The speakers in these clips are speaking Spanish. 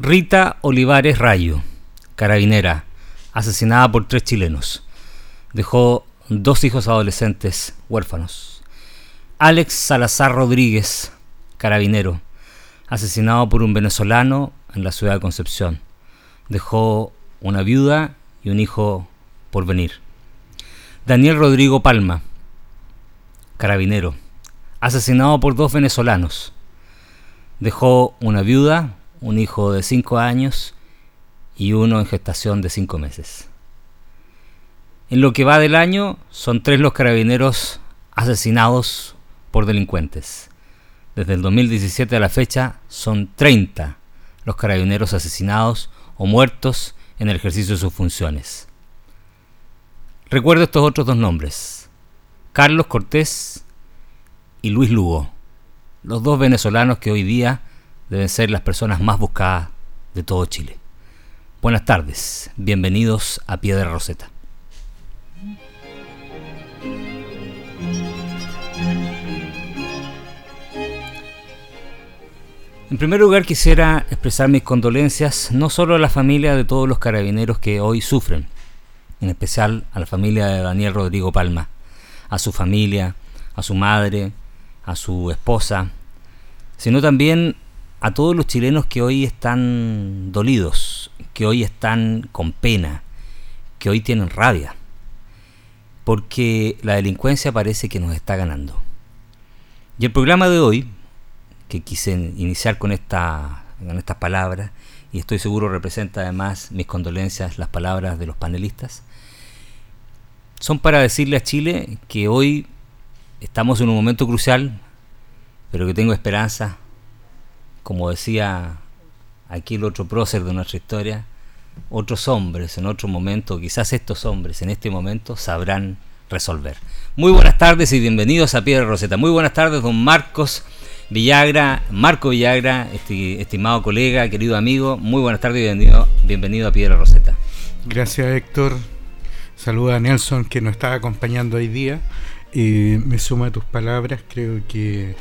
Rita Olivares Rayo, carabinera, asesinada por tres chilenos. Dejó dos hijos adolescentes huérfanos. Alex Salazar Rodríguez, carabinero, asesinado por un venezolano en la ciudad de Concepción. Dejó una viuda y un hijo por venir. Daniel Rodrigo Palma, carabinero, asesinado por dos venezolanos. Dejó una viuda un hijo de 5 años y uno en gestación de 5 meses. En lo que va del año, son tres los carabineros asesinados por delincuentes. Desde el 2017 a la fecha, son 30 los carabineros asesinados o muertos en el ejercicio de sus funciones. Recuerdo estos otros dos nombres, Carlos Cortés y Luis Lugo, los dos venezolanos que hoy día deben ser las personas más buscadas de todo Chile. Buenas tardes, bienvenidos a Piedra Roseta. En primer lugar quisiera expresar mis condolencias no solo a la familia de todos los carabineros que hoy sufren, en especial a la familia de Daniel Rodrigo Palma, a su familia, a su madre, a su esposa, sino también a todos los chilenos que hoy están dolidos, que hoy están con pena, que hoy tienen rabia, porque la delincuencia parece que nos está ganando. Y el programa de hoy, que quise iniciar con, esta, con estas palabras, y estoy seguro representa además mis condolencias, las palabras de los panelistas, son para decirle a Chile que hoy estamos en un momento crucial, pero que tengo esperanza como decía aquí el otro prócer de nuestra historia, otros hombres en otro momento, quizás estos hombres en este momento sabrán resolver. Muy buenas tardes y bienvenidos a Piedra Roseta. Muy buenas tardes, don Marcos Villagra, Marco Villagra, estimado colega, querido amigo. Muy buenas tardes y bienvenido, bienvenido a Piedra Roseta. Gracias, Héctor. Saluda a Nelson que nos está acompañando hoy día. y me suma a tus palabras, creo que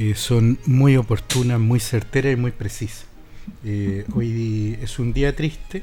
eh, son muy oportunas, muy certeras y muy precisas. Eh, hoy es un día triste,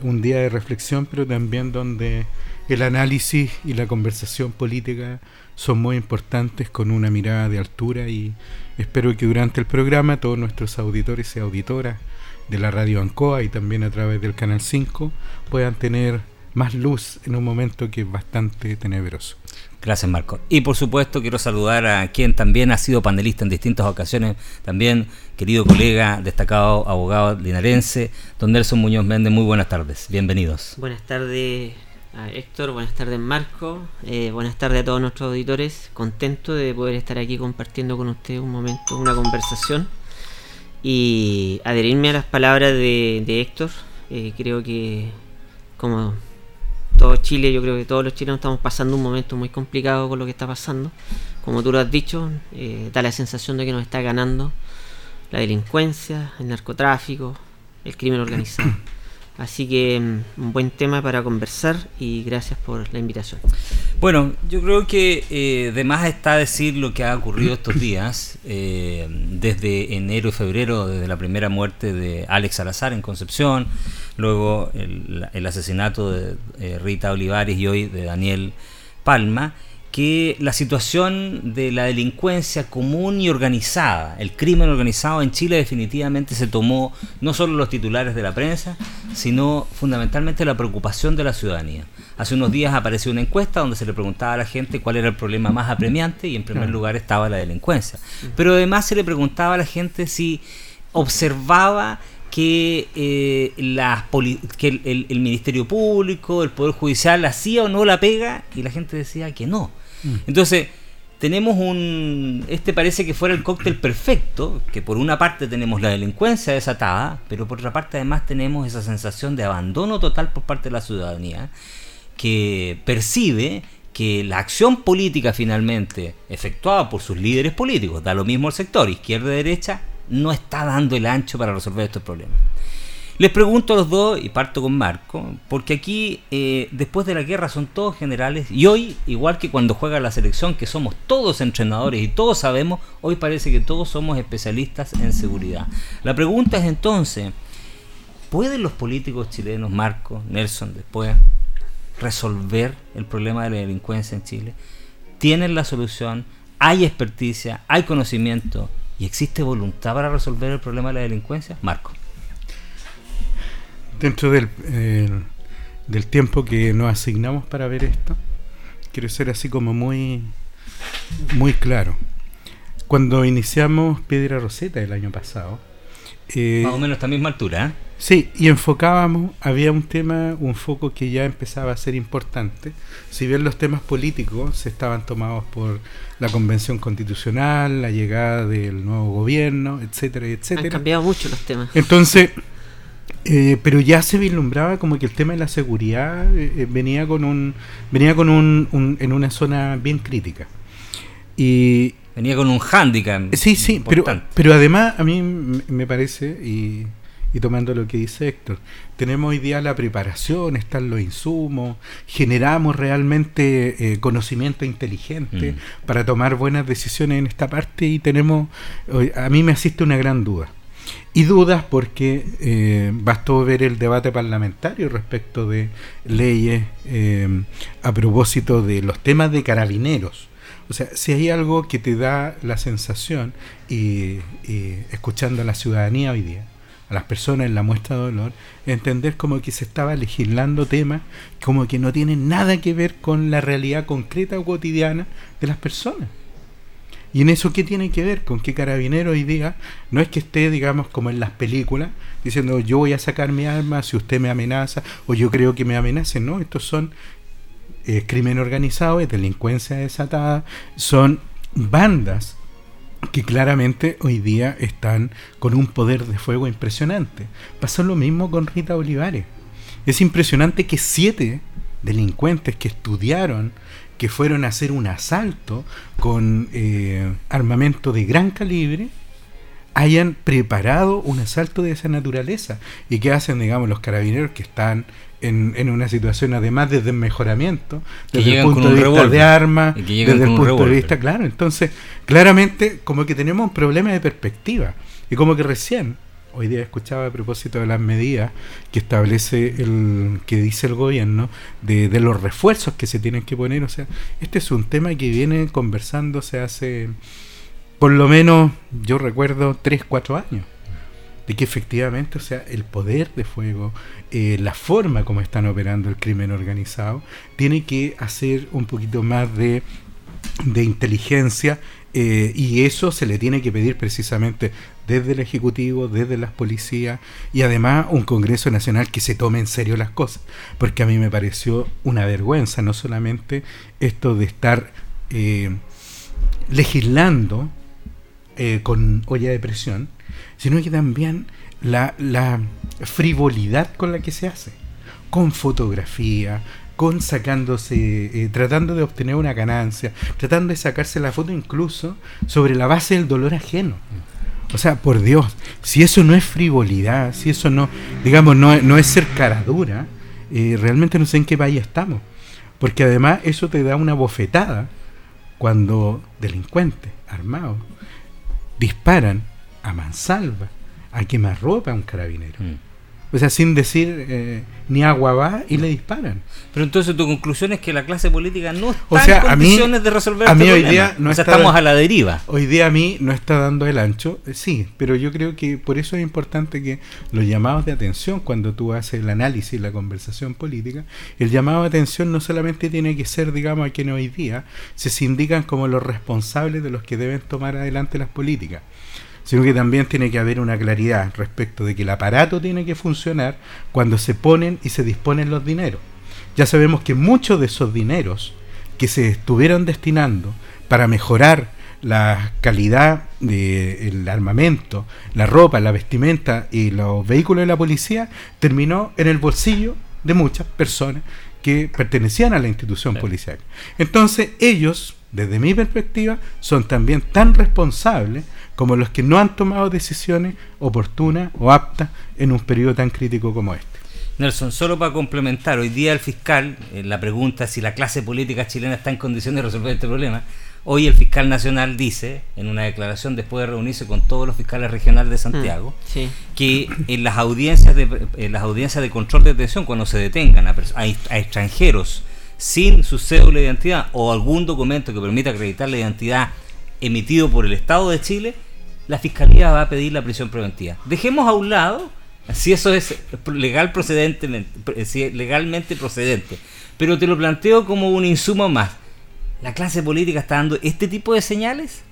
un día de reflexión, pero también donde el análisis y la conversación política son muy importantes con una mirada de altura y espero que durante el programa todos nuestros auditores y auditoras de la radio Ancoa y también a través del Canal 5 puedan tener más luz en un momento que es bastante tenebroso. Gracias, Marco. Y por supuesto quiero saludar a quien también ha sido panelista en distintas ocasiones, también querido colega, destacado abogado linarense, don Nelson Muñoz Méndez. Muy buenas tardes, bienvenidos. Buenas tardes a Héctor, buenas tardes Marco, eh, buenas tardes a todos nuestros auditores. Contento de poder estar aquí compartiendo con ustedes un momento, una conversación y adherirme a las palabras de, Héctor. Eh, creo que como todo Chile, yo creo que todos los chilenos estamos pasando un momento muy complicado con lo que está pasando. Como tú lo has dicho, eh, da la sensación de que nos está ganando la delincuencia, el narcotráfico, el crimen organizado. Así que mm, un buen tema para conversar y gracias por la invitación. Bueno, yo creo que eh, de más está decir lo que ha ocurrido estos días, eh, desde enero y febrero, desde la primera muerte de Alex Salazar en Concepción, luego el, asesinato de eh, Rita Olivares y hoy de Daniel Palma que la situación de la delincuencia común y organizada, el crimen organizado en Chile definitivamente se tomó no solo los titulares de la prensa, sino fundamentalmente la preocupación de la ciudadanía. Hace unos días apareció una encuesta donde se le preguntaba a la gente cuál era el problema más apremiante y en primer lugar estaba la delincuencia. Pero además se le preguntaba a la gente si observaba que, eh, que el Ministerio Público, el Poder Judicial hacía o no la pega y la gente decía que no. Mm. Entonces, tenemos un... Este parece que fuera el cóctel perfecto, que por una parte tenemos la delincuencia desatada, pero por otra parte además tenemos esa sensación de abandono total por parte de la ciudadanía, que percibe que la acción política finalmente efectuada por sus líderes políticos, da lo mismo el sector, izquierda y derecha, no está dando el ancho para resolver estos problemas. Les pregunto a los dos, y parto con Marco, porque aquí eh, después de la guerra son todos generales, y hoy, igual que cuando juega la selección, que somos todos entrenadores y todos sabemos, hoy parece que todos somos especialistas en seguridad. La pregunta es entonces, ¿pueden los políticos chilenos, Marco, Nelson, después, resolver el problema de la delincuencia en Chile? ¿Tienen la solución? ¿Hay experticia? ¿Hay conocimiento? ¿Y existe voluntad para resolver el problema de la delincuencia? Marco dentro del, del tiempo que nos asignamos para ver esto, quiero ser así como muy, muy claro. Cuando iniciamos Piedra Roseta el año pasado, eh, más o menos a esta misma altura, ¿eh? Sí, y enfocábamos, había un tema, un foco que ya empezaba a ser importante. Si bien los temas políticos se estaban tomados por la convención constitucional, la llegada del nuevo gobierno, etcétera, etcétera. Han cambiado mucho los temas. Entonces, eh, pero ya se vislumbraba como que el tema de la seguridad eh, eh, venía con un venía con un, en una zona bien crítica. Y venía con un hándicap sí sí pero pero además a mí me parece y, y, tomando lo que dice Héctor tenemos hoy día la preparación están los insumos generamos realmente conocimiento inteligente mm. para tomar buenas decisiones en esta parte y tenemos a mí me asiste una gran duda y dudas porque eh, bastó ver el debate parlamentario respecto de leyes eh, a propósito de los temas de carabineros. O sea, si hay algo que te da la sensación, y, escuchando a la ciudadanía hoy día, a las personas en la muestra de dolor, entender como que se estaba legislando temas como que no tienen nada que ver con la realidad concreta o cotidiana de las personas. ¿Y en eso qué tiene que ver? Con qué carabinero hoy día no es que esté, digamos, como en las películas, diciendo yo voy a sacar mi arma si usted me amenaza o yo creo que me amenace. No, estos son eh, crimen organizado, es delincuencia desatada, son bandas que claramente hoy día están con un poder de fuego impresionante. Pasó lo mismo con Rita Olivares. Es impresionante que siete delincuentes que estudiaron que fueron a hacer un asalto con eh, armamento de gran calibre hayan preparado un asalto de esa naturaleza. Y que hacen, digamos, los carabineros que están en, en una situación además de desmejoramiento desde el punto de vista de armas, desde el punto de vista, claro, entonces claramente como que tenemos un problema de perspectiva. Y como que recién hoy día escuchaba a propósito de las medidas que establece el que dice el gobierno de, los refuerzos que se tienen que poner. O sea este es un tema que viene conversándose hace por lo menos yo recuerdo 3, 4 años. De que efectivamente o sea el poder de fuego eh, la forma como están operando el crimen organizado tiene que hacer un poquito más de de inteligencia eh, y eso se le tiene que pedir precisamente desde el Ejecutivo, desde las policías y además un Congreso Nacional que se tome en serio las cosas. Porque a mí me pareció una vergüenza, no solamente esto de estar eh, legislando eh, con olla de presión, sino que también la, frivolidad con la que se hace, con fotografía, con sacándose, eh, tratando de obtener una ganancia, tratando de sacarse la foto incluso sobre la base del dolor ajeno. O sea, por Dios, si eso no es frivolidad, si eso no, digamos, no, no es ser cara dura, eh, realmente no sé en qué país estamos. Porque además eso te da una bofetada cuando delincuentes armados disparan a mansalva, a quemarropa a un carabinero. Mm. O sea, sin decir eh, ni agua va y le disparan. Pero entonces tu conclusión es que la clase política no está en condiciones de resolver a este mí hoy día no estamos a la deriva. Hoy día a mí no está dando el ancho, eh, sí, pero yo creo que por eso es importante que los llamados de atención, cuando tú haces el análisis, la conversación política, el llamado de atención no solamente tiene que ser, digamos, a quienes hoy día se indican como los responsables de los que deben tomar adelante las políticas sino que también tiene que haber una claridad respecto de que el aparato tiene que funcionar cuando se ponen y se disponen los dineros. Ya sabemos que muchos de esos dineros que se estuvieron destinando para mejorar la calidad del armamento, la ropa, la vestimenta y los vehículos de la policía terminó en el bolsillo de muchas personas que pertenecían a la institución policial. Entonces ellos, desde mi perspectiva, son también tan responsables como los que no han tomado decisiones oportunas o aptas en un periodo tan crítico como este. Nelson, solo para complementar, hoy día el fiscal, en la pregunta si la clase política chilena está en condiciones de resolver este problema, hoy el fiscal nacional dice, en una declaración después de reunirse con todos los fiscales regionales de Santiago, mm, que en las audiencias de en las audiencias de control de detención, cuando se detengan a, a extranjeros sin su cédula de identidad o algún documento que permita acreditar la identidad emitido por el Estado de Chile, la Fiscalía va a pedir la prisión preventiva. Dejemos a un lado si eso es legal procedente, legalmente procedente. Pero te lo planteo como un insumo más. ¿La clase política está dando este tipo de señales?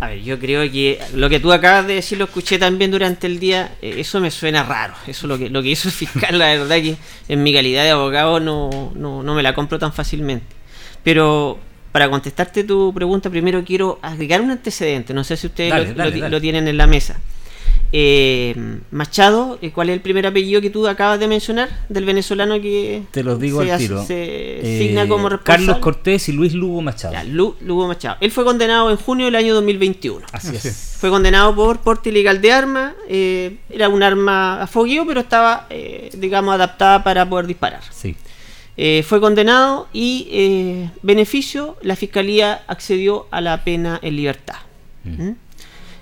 A ver, yo creo que lo que tú acabas de decir lo escuché también durante el día, eh, eso me suena raro. Eso lo que, lo que hizo el fiscal, la verdad que en mi calidad de abogado no, no, no me la compro tan fácilmente. Pero para contestarte tu pregunta, primero quiero agregar un antecedente. No sé si ustedes lo, tienen en la mesa. Eh, Machado, eh, ¿cuál es el primer apellido que tú acabas de mencionar del venezolano que te lo digo se, al tiro? Eh, como Carlos Cortés y Luis Lugo Machado. Lugo Machado. Él fue condenado en junio del año 2021. Así es. Fue condenado por porte ilegal de arma. era un arma a fogueo, pero estaba, digamos, adaptada para poder disparar. Sí. Fue condenado y beneficio, la fiscalía accedió a la pena en libertad. Mm. ¿Mm?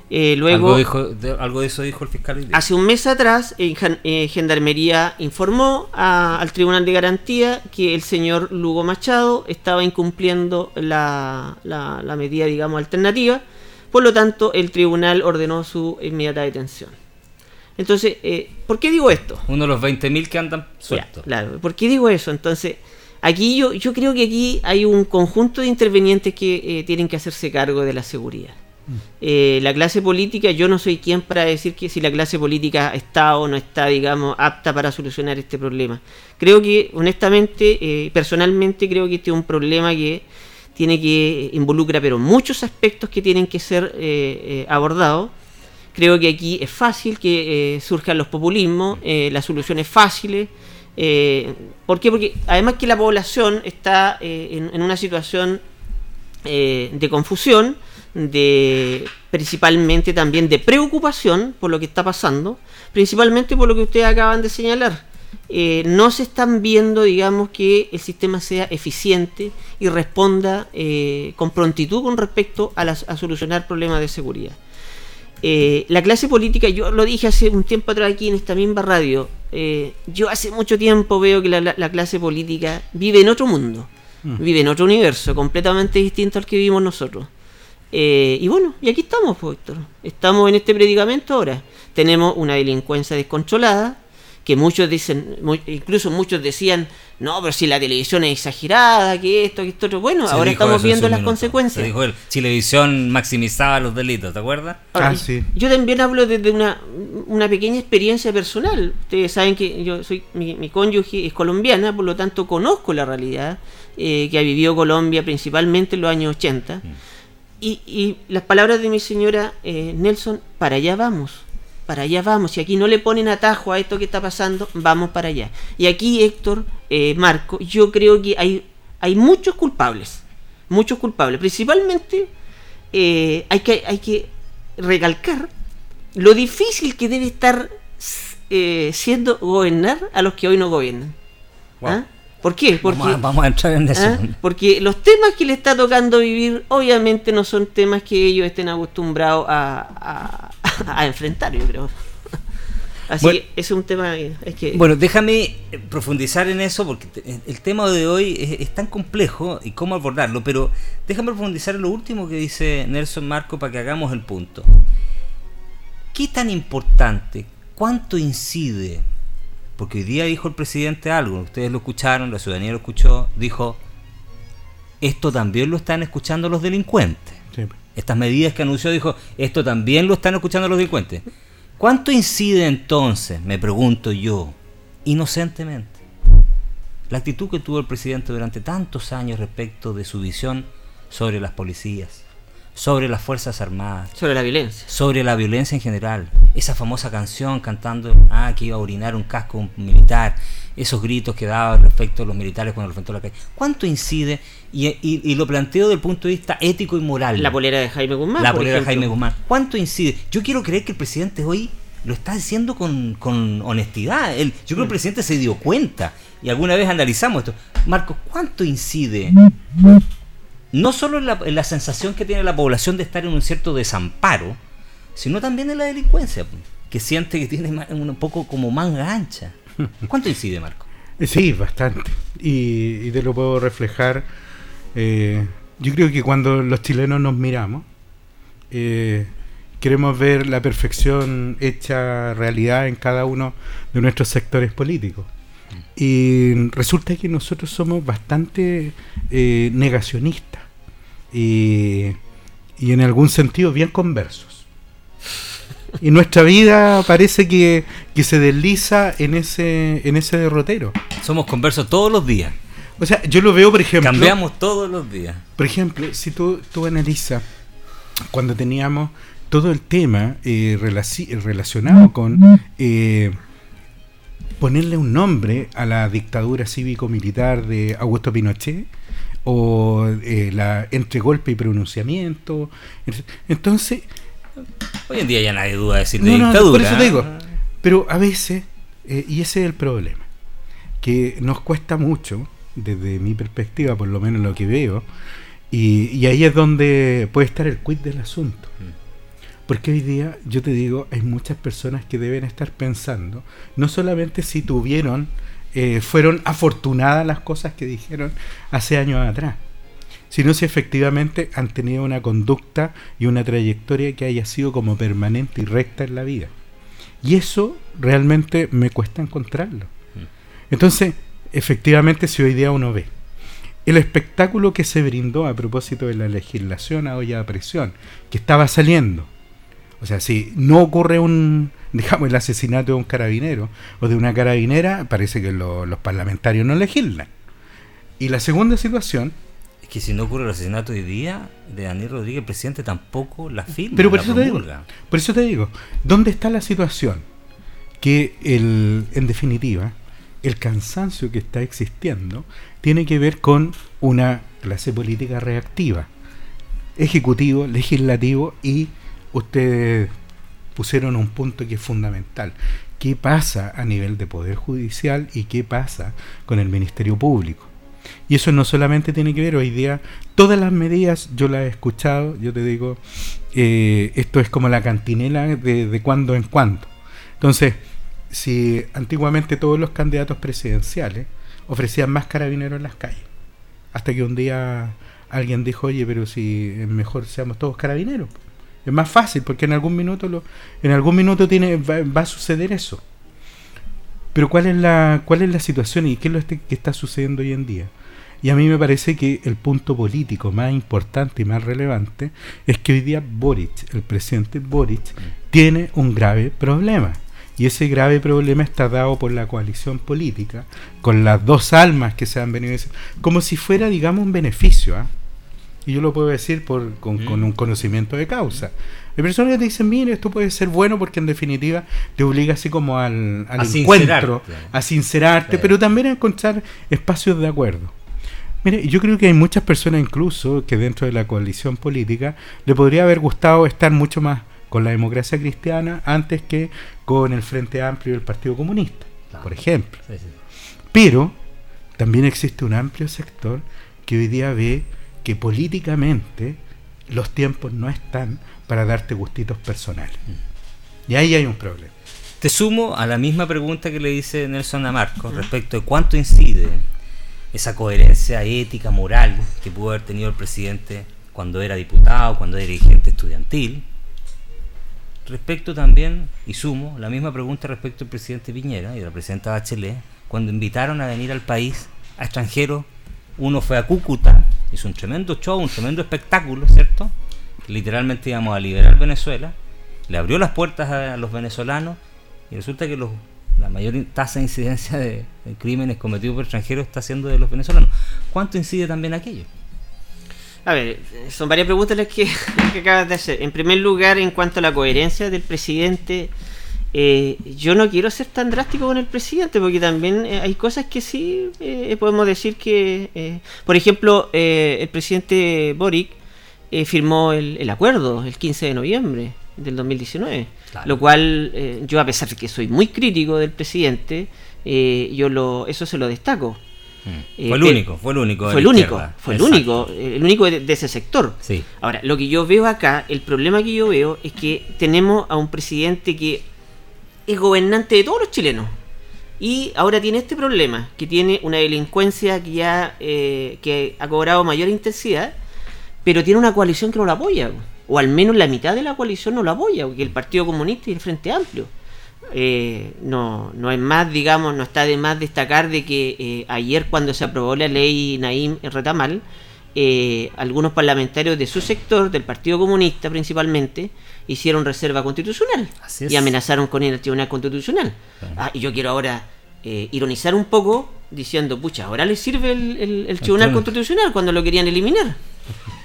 Eh, luego, ¿Algo, de, eso dijo el fiscal. Hace un mes atrás, eh, Gendarmería informó al Tribunal de Garantía que el señor Lugo Machado estaba incumpliendo la, medida, digamos, alternativa. Por lo tanto, el tribunal ordenó su inmediata detención. Entonces, eh, ¿por qué digo esto? Uno de los 20.000 que andan sueltos. claro, ¿por qué digo eso? Entonces, aquí yo, yo creo que aquí hay un conjunto de intervenientes que tienen que hacerse cargo de la seguridad. Eh, la clase política, yo no soy quien para decir que si la clase política está o no está, digamos, apta para solucionar este problema. Creo que, honestamente, eh, personalmente creo que este es un problema que tiene que involucra, pero muchos aspectos que tienen que ser eh, abordados. Creo que aquí es fácil que surjan los populismos, las soluciones fáciles. ¿Por qué? Porque además que la población está en, una situación de confusión, de principalmente también de preocupación por lo que está pasando, principalmente por lo que ustedes acaban de señalar. Eh, no se están viendo, digamos, que el sistema sea eficiente y responda eh, con prontitud con respecto a, solucionar problemas de seguridad. Eh, la clase política, yo lo dije hace un tiempo atrás aquí en esta misma radio, yo hace mucho tiempo veo que la, clase política vive en otro mundo, mm. vive en otro universo completamente distinto al que vivimos nosotros. Eh, y bueno, y aquí estamos, pues, Héctor. Estamos en este predicamento ahora. Tenemos una delincuencia descontrolada, que muchos dicen, incluso muchos decían, no, pero si la televisión es exagerada, que esto, que esto, otro. Bueno, ahora estamos viendo las consecuencias. Se dijo él, televisión maximizaba los delitos, ¿te acuerdas? ah, sí. Yo también hablo desde una, una pequeña experiencia personal. Ustedes saben que yo soy mi, cónyuge es colombiana, por lo tanto conozco la realidad eh, que ha vivido Colombia principalmente en los años 80. Y, las palabras de mi señora eh, Nelson, para allá vamos, para allá vamos. Y aquí no le ponen atajo a esto que está pasando, vamos para allá. Y aquí, Héctor, eh, Marco, yo creo que hay, hay muchos culpables, muchos culpables. Principalmente eh, hay, que, hay que recalcar lo difícil que debe estar siendo gobernar a los que hoy no gobiernan. ¿Ah? ¿Por qué? Porque, vamos, a, entrar en eso. ¿ah? Porque los temas que le está tocando vivir, obviamente no son temas que ellos estén acostumbrados a, enfrentar, yo creo. Así que es un tema que... Bueno, déjame profundizar en eso porque el tema de hoy es, tan complejo y cómo abordarlo, pero déjame profundizar en lo último que dice Nelson Marco para que hagamos el punto. ¿Qué tan importante, cuánto incide porque hoy día dijo el presidente algo, ustedes lo escucharon, la ciudadanía lo escuchó, dijo, esto también lo están escuchando los delincuentes. Estas medidas que anunció dijo, esto también lo están escuchando los delincuentes. ¿Cuánto incide entonces, me pregunto yo, inocentemente, la actitud que tuvo el presidente durante tantos años respecto de su visión sobre las policías, sobre las Fuerzas Armadas, Sobre la violencia. sobre la violencia en general. Esa famosa canción cantando ah, que iba a orinar un casco un militar, esos gritos que daba respecto a los militares cuando enfrentó la calle. ¿Cuánto incide? Y, y- y lo planteo desde el punto de vista ético y moral. La polera de Jaime Guzmán. La polera de. Jaime Guzmán. ¿Cuánto incide? Yo quiero creer que el presidente hoy lo está diciendo con, con honestidad. Él, yo creo que el presidente se dio cuenta. Y alguna vez analizamos esto. Marcos, ¿cuánto incide? No solo en la, en la sensación que tiene la población de estar en un cierto desamparo, sino también en la delincuencia, que siente que tiene un poco como manga ancha. ¿Cuánto incide, Marco? Sí, bastante. Y, y te lo puedo reflejar. eh, yo creo que cuando los chilenos nos miramos, eh, queremos ver la perfección hecha realidad en cada uno de nuestros sectores políticos. Y resulta que nosotros somos bastante eh, negacionistas y, y en algún sentido bien conversos. Y nuestra vida parece que, que se desliza en ese, en ese derrotero. Somos conversos todos los días. O sea, yo lo veo, por ejemplo. Cambiamos todos los días. Por ejemplo, si tú, tú analizas cuando teníamos todo el tema eh, relaci- relacionado con eh, ponerle un nombre a la dictadura cívico-militar de Augusto Pinochet o eh, la entre golpe y pronunciamiento. Entonces, Hoy en día ya nadie duda de decir de no, dictadura. por eso te digo. ¿eh? Pero a veces, eh, y ese es el problema, que nos cuesta mucho, desde mi perspectiva, por lo menos lo que veo, y, y ahí es donde puede estar el quid del asunto. Porque hoy día, yo te digo, hay muchas personas que deben estar pensando, no solamente si tuvieron, eh, fueron afortunadas las cosas que dijeron hace años atrás, sino si efectivamente han tenido una conducta y una trayectoria que haya sido como permanente y recta en la vida. Y eso realmente me cuesta encontrarlo. Entonces, efectivamente, si hoy día uno ve el espectáculo que se brindó a propósito de la legislación a olla a presión, que estaba saliendo, o sea, si no ocurre un, digamos, el asesinato de un carabinero o de una carabinera, parece que lo- los parlamentarios no legislan. Y la segunda situación, Es que si no ocurre el asesinato hoy día de Daniel Rodríguez, el presidente tampoco la firma. Pero por la eso te digo, promulga. por eso te digo, ¿dónde está la situación? Que el, en definitiva, el cansancio que está existiendo tiene que ver con una clase política reactiva, ejecutivo, legislativo y ustedes pusieron un punto que es fundamental. ¿Qué pasa a nivel de poder judicial y qué pasa con el Ministerio Público? Y eso no solamente tiene que ver hoy día, todas las medidas yo las he escuchado, yo te digo, eh, esto es como la cantinela de, de cuando en cuando. Entonces, si antiguamente todos los candidatos presidenciales ofrecían más carabineros en las calles, hasta que un día alguien dijo, oye, pero si mejor seamos todos carabineros. Es más fácil, porque en algún minuto lo, en algún minuto tiene, va, va a suceder eso. Pero ¿cuál es la, cuál es la situación y qué es lo este- que está sucediendo hoy en día? Y a mí me parece que el punto político más importante y más relevante es que hoy día Boric, el presidente Boric, tiene un grave problema. Y ese grave problema está dado por la coalición política, con las dos almas que se han venido como si fuera, digamos, un beneficio. ¿ah? Y yo lo puedo decir por, con, con un conocimiento de causa. Hay personas que te dicen, mire, esto puede ser bueno porque en definitiva te obliga así como al, al A encuentro, sincerarte. a sincerarte, pero también a encontrar espacios de acuerdo. Mire, yo creo que hay muchas personas incluso que dentro de la coalición política le podría haber gustado estar mucho más con la democracia cristiana antes que con el Frente Amplio y el Partido Comunista, Claro. por ejemplo. Sí, sí. Pero también existe un amplio sector que hoy día ve que políticamente los tiempos no están para darte gustitos personales. Y ahí hay un problema. Te sumo a la misma pregunta que le dice Nelson a Marco respecto de cuánto incide esa coherencia ética, moral que pudo haber tenido el presidente cuando era diputado, cuando era dirigente estudiantil. Respecto también, y sumo, la misma pregunta respecto al presidente Piñera y de la presidenta Bachelet, cuando invitaron a venir al país a extranjeros, uno fue a Cúcuta, hizo un tremendo show, un tremendo espectáculo, ¿cierto? Literalmente íbamos a liberar Venezuela, le abrió las puertas a los venezolanos y resulta que los, la mayor tasa de incidencia de, de crímenes cometidos por extranjeros está siendo de los venezolanos. ¿Cuánto incide también aquello? A ver, son varias preguntas las que, acabas de hacer. En primer lugar, en cuanto a la coherencia del presidente, eh, yo no quiero ser tan drástico con el presidente, porque también eh, hay cosas que sí eh, podemos decir que, por ejemplo, el presidente Boric firmó el, acuerdo el 15 de noviembre del 2019, lo cual yo a pesar de que soy muy crítico del presidente, yo lo, eso se lo destaco. Mm. fue el único, fue el único. Fue el único, fue el único, el único de, ese sector. Sí. Ahora, lo que yo veo acá, el problema que yo veo es que tenemos a un presidente que es gobernante de todos los chilenos. Y ahora tiene este problema, que tiene una delincuencia que ya eh, que ha cobrado mayor intensidad, pero tiene una coalición que no la apoya, o al menos la mitad de la coalición no la apoya, que el Partido Comunista y el Frente Amplio. Eh, no, no es más, digamos, no está de más destacar de que eh, ayer cuando se aprobó la ley Naim Retamal, eh, algunos parlamentarios de su sector, del Partido Comunista principalmente, hicieron reserva constitucional y amenazaron con ir al Tribunal Constitucional. Ah, y yo quiero ahora ironizar un poco diciendo, pucha, ahora les sirve el, Tribunal Constitucional cuando lo querían eliminar.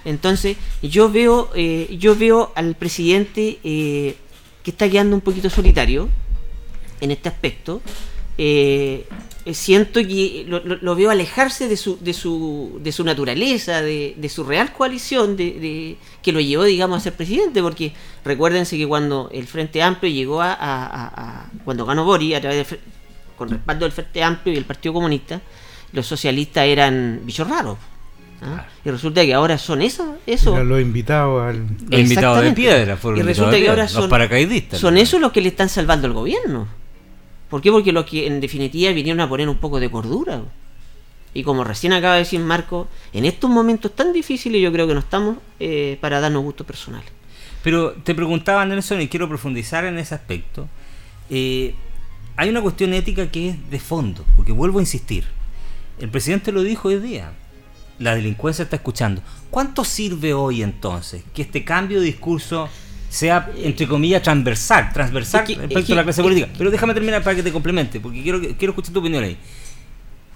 Entonces, yo veo, yo veo al presidente que está quedando un poquito solitario en este aspecto, eh, siento que lo, veo alejarse de su, de su, de su naturaleza, de, su real coalición, de, que lo llevó, digamos, a ser presidente, porque recuérdense que cuando el Frente Amplio llegó a, cuando ganó Bori, a través con respaldo del Frente Amplio y el Partido Comunista, los socialistas eran bichos raros. ¿ah? Y resulta que ahora son eso. eso. Los invitados al... de piedra y resulta que ahora son, paracaidistas. Son esos los que le están salvando al gobierno. ¿Por qué? Porque los que en definitiva vinieron a poner un poco de cordura. Y como recién acaba de decir Marco, en estos momentos tan difíciles yo creo que no estamos eh, para darnos gustos personales. Pero te preguntaba Nelson y quiero profundizar en ese aspecto. Eh, hay una cuestión ética que es de fondo, porque vuelvo a insistir. El presidente lo dijo hoy día. La delincuencia está escuchando. ¿Cuánto sirve hoy entonces que este cambio de discurso sea, entre comillas, transversal, transversal respecto a la clase política. Pero déjame terminar para que te complemente, porque quiero, quiero escuchar tu opinión ahí.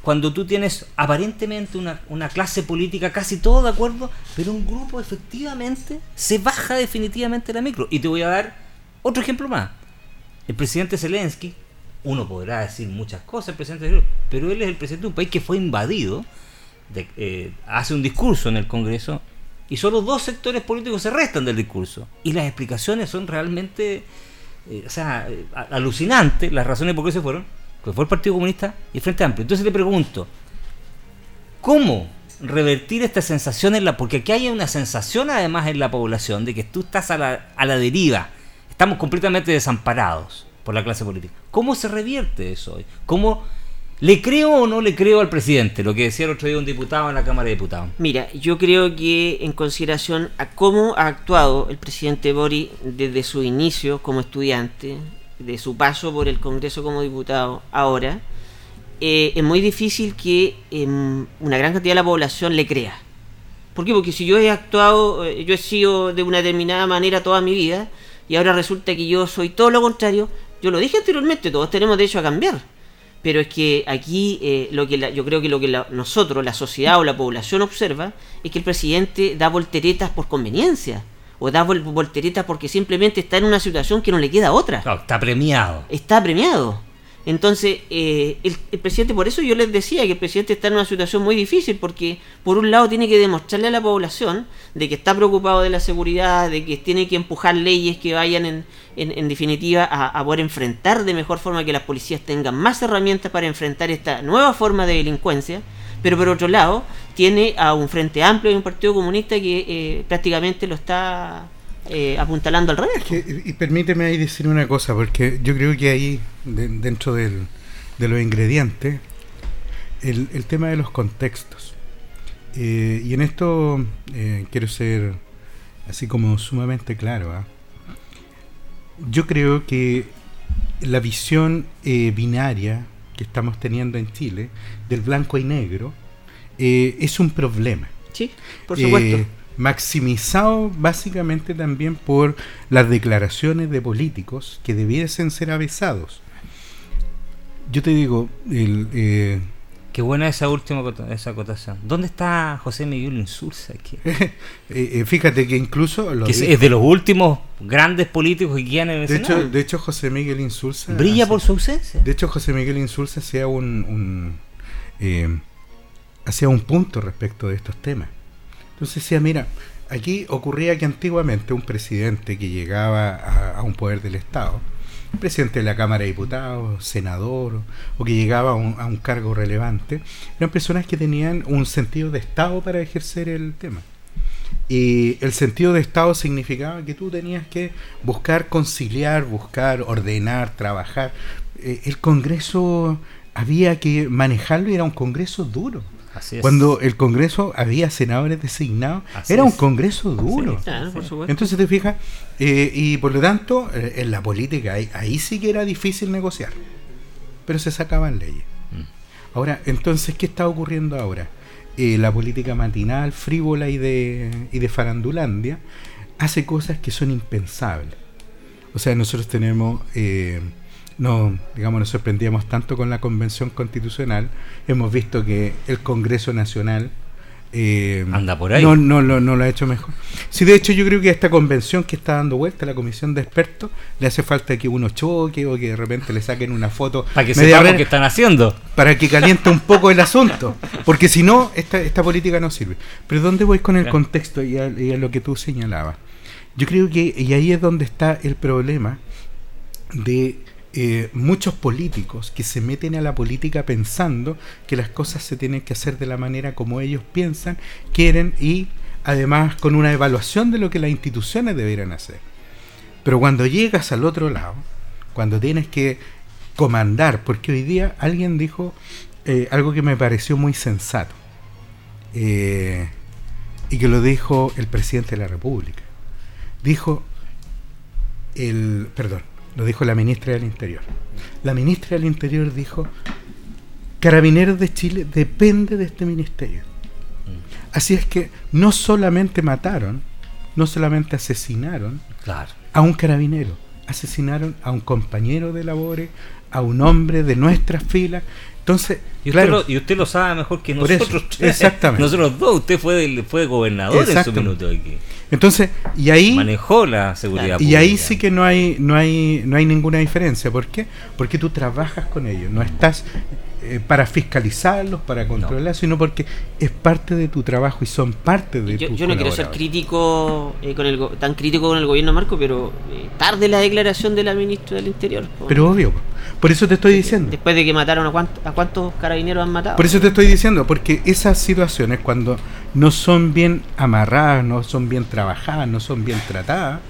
Cuando tú tienes aparentemente una, una clase política casi todo de acuerdo, pero un grupo efectivamente se baja definitivamente la micro. Y te voy a dar otro ejemplo más. El presidente Zelensky, uno podrá decir muchas cosas, el presidente, pero él es el presidente de un país que fue invadido, eh, hace un discurso en el Congreso y solo dos sectores políticos se restan del discurso. Y las explicaciones son realmente eh, o sea, eh, alucinantes, las razones por qué se fueron, que fue el Partido Comunista y el Frente Amplio. Entonces te pregunto, ¿cómo revertir esta sensación en la... Porque aquí hay una sensación además en la población de que tú estás a la, a la deriva, estamos completamente desamparados por la clase política. ¿Cómo se revierte eso hoy? ¿Cómo ¿Le creo o no le creo al presidente? Lo que decía el otro día un diputado en la Cámara de Diputados. Mira, yo creo que en consideración a cómo ha actuado el presidente Bori desde su inicio como estudiante, de su paso por el Congreso como diputado ahora, eh, es muy difícil que em, una gran cantidad de la población le crea. ¿Por qué? Porque si yo he actuado, eh, yo he sido de una determinada manera toda mi vida y ahora resulta que yo soy todo lo contrario, yo lo dije anteriormente, todos tenemos derecho a cambiar pero es que aquí eh, lo que yo creo que lo que nosotros, la sociedad o la población observa es que el presidente da volteretas por conveniencia o da volteretas porque simplemente está en una situación que no le queda otra. está premiado. Está premiado. Entonces, eh, el, presidente, por eso yo les decía que el presidente está en una situación muy difícil, porque por un lado tiene que demostrarle a la población de que está preocupado de la seguridad, de que tiene que empujar leyes que vayan en, en, definitiva a, poder enfrentar de mejor forma que las policías tengan más herramientas para enfrentar esta nueva forma de delincuencia, pero por otro lado tiene a un frente amplio y un partido comunista que eh, prácticamente lo está eh, apuntalando al revés. y permíteme ahí decir una cosa, porque yo creo que ahí, dentro del, de los ingredientes, el, el, tema de los contextos. Eh, y en esto eh, quiero ser así como sumamente claro. ¿ah? Yo creo que la visión binaria que estamos teniendo en Chile, del blanco y negro, es un problema. Sí, por supuesto maximizado básicamente también por las declaraciones de políticos que debiesen ser avesados. Yo te digo, el, eh, Qué buena esa última esa acotación. ¿Dónde está José Miguel Insulza? Eh, eh, fíjate que incluso... es, de los últimos grandes políticos que quedan en el de hecho, de hecho, José Miguel Insulza... Brilla por su ausencia. De hecho, José Miguel Insulza hacía un... un eh, hacía un punto respecto de estos temas. Entonces decía, mira, aquí ocurría que antiguamente un presidente que llegaba a un poder del Estado presidente de la Cámara de Diputados, senador o que llegaba a un, cargo relevante, eran personas que tenían un sentido de Estado para ejercer el tema. Y el sentido de Estado significaba que tú tenías que buscar conciliar, buscar ordenar, trabajar. Eh, el Congreso había que manejarlo y era un Congreso duro. Cuando el Congreso había senadores designados, era un Congreso duro. Entonces te fijas, eh, y por lo tanto, eh, en la política ahí, sí que era difícil negociar, pero se sacaban leyes. Mm. Ahora, entonces, ¿qué está ocurriendo ahora? Eh, la política matinal, frívola y de, y de farandulandia, hace cosas que son impensables. O sea, nosotros tenemos no, digamos, nos sorprendíamos tanto con la Convención Constitucional. Hemos visto que el Congreso Nacional eh, anda por ahí. No, no, no, lo ha hecho mejor. Sí, de hecho, yo creo que a esta convención que está dando vuelta, la comisión de expertos, le hace falta que uno choque o que de repente le saquen una foto. Para que sepa lo que están haciendo. Para que caliente un poco el asunto. Porque si no, esta, esta política no sirve. Pero ¿dónde voy con el contexto y a, y a lo que tú señalabas? Yo creo que, y ahí es donde está el problema de eh, muchos políticos que se meten a la política pensando que las cosas se tienen que hacer de la manera como ellos piensan, quieren y además con una evaluación de lo que las instituciones deberían hacer. Pero cuando llegas al otro lado, cuando tienes que comandar, porque hoy día alguien dijo eh, algo que me pareció muy sensato, eh, y que lo dijo el presidente de la República. Dijo el, perdón, lo dijo la ministra del Interior. La ministra del Interior dijo, Carabineros de Chile depende de este ministerio. Así es que no solamente mataron, no solamente asesinaron a un carabinero, asesinaron a un compañero de labores, a un hombre de nuestras filas. Entonces, y usted, lo, y usted lo sabe mejor que nosotros. exactamente. Nosotros dos, usted fue, fue gobernador en su minuto aquí. Entonces, y ahí manejó la seguridad Y ahí sí que no hay no hay no hay ninguna diferencia, ¿por qué? Porque tú trabajas con ellos, no estás eh, para fiscalizarlos, para controlarlos, sino porque es parte de tu trabajo y son parte de yo, Yo no quiero ser crítico eh, con el tan crítico con el gobierno Marco, pero eh, tarde la declaración de la ministra del Interior. Pero obvio, por eso te estoy diciendo. Después de que mataron a, a cuántos carabineros han matado. Por eso te estoy diciendo, porque esas situaciones cuando no son bien amarradas, no son bien trabajadas, no son bien tratadas,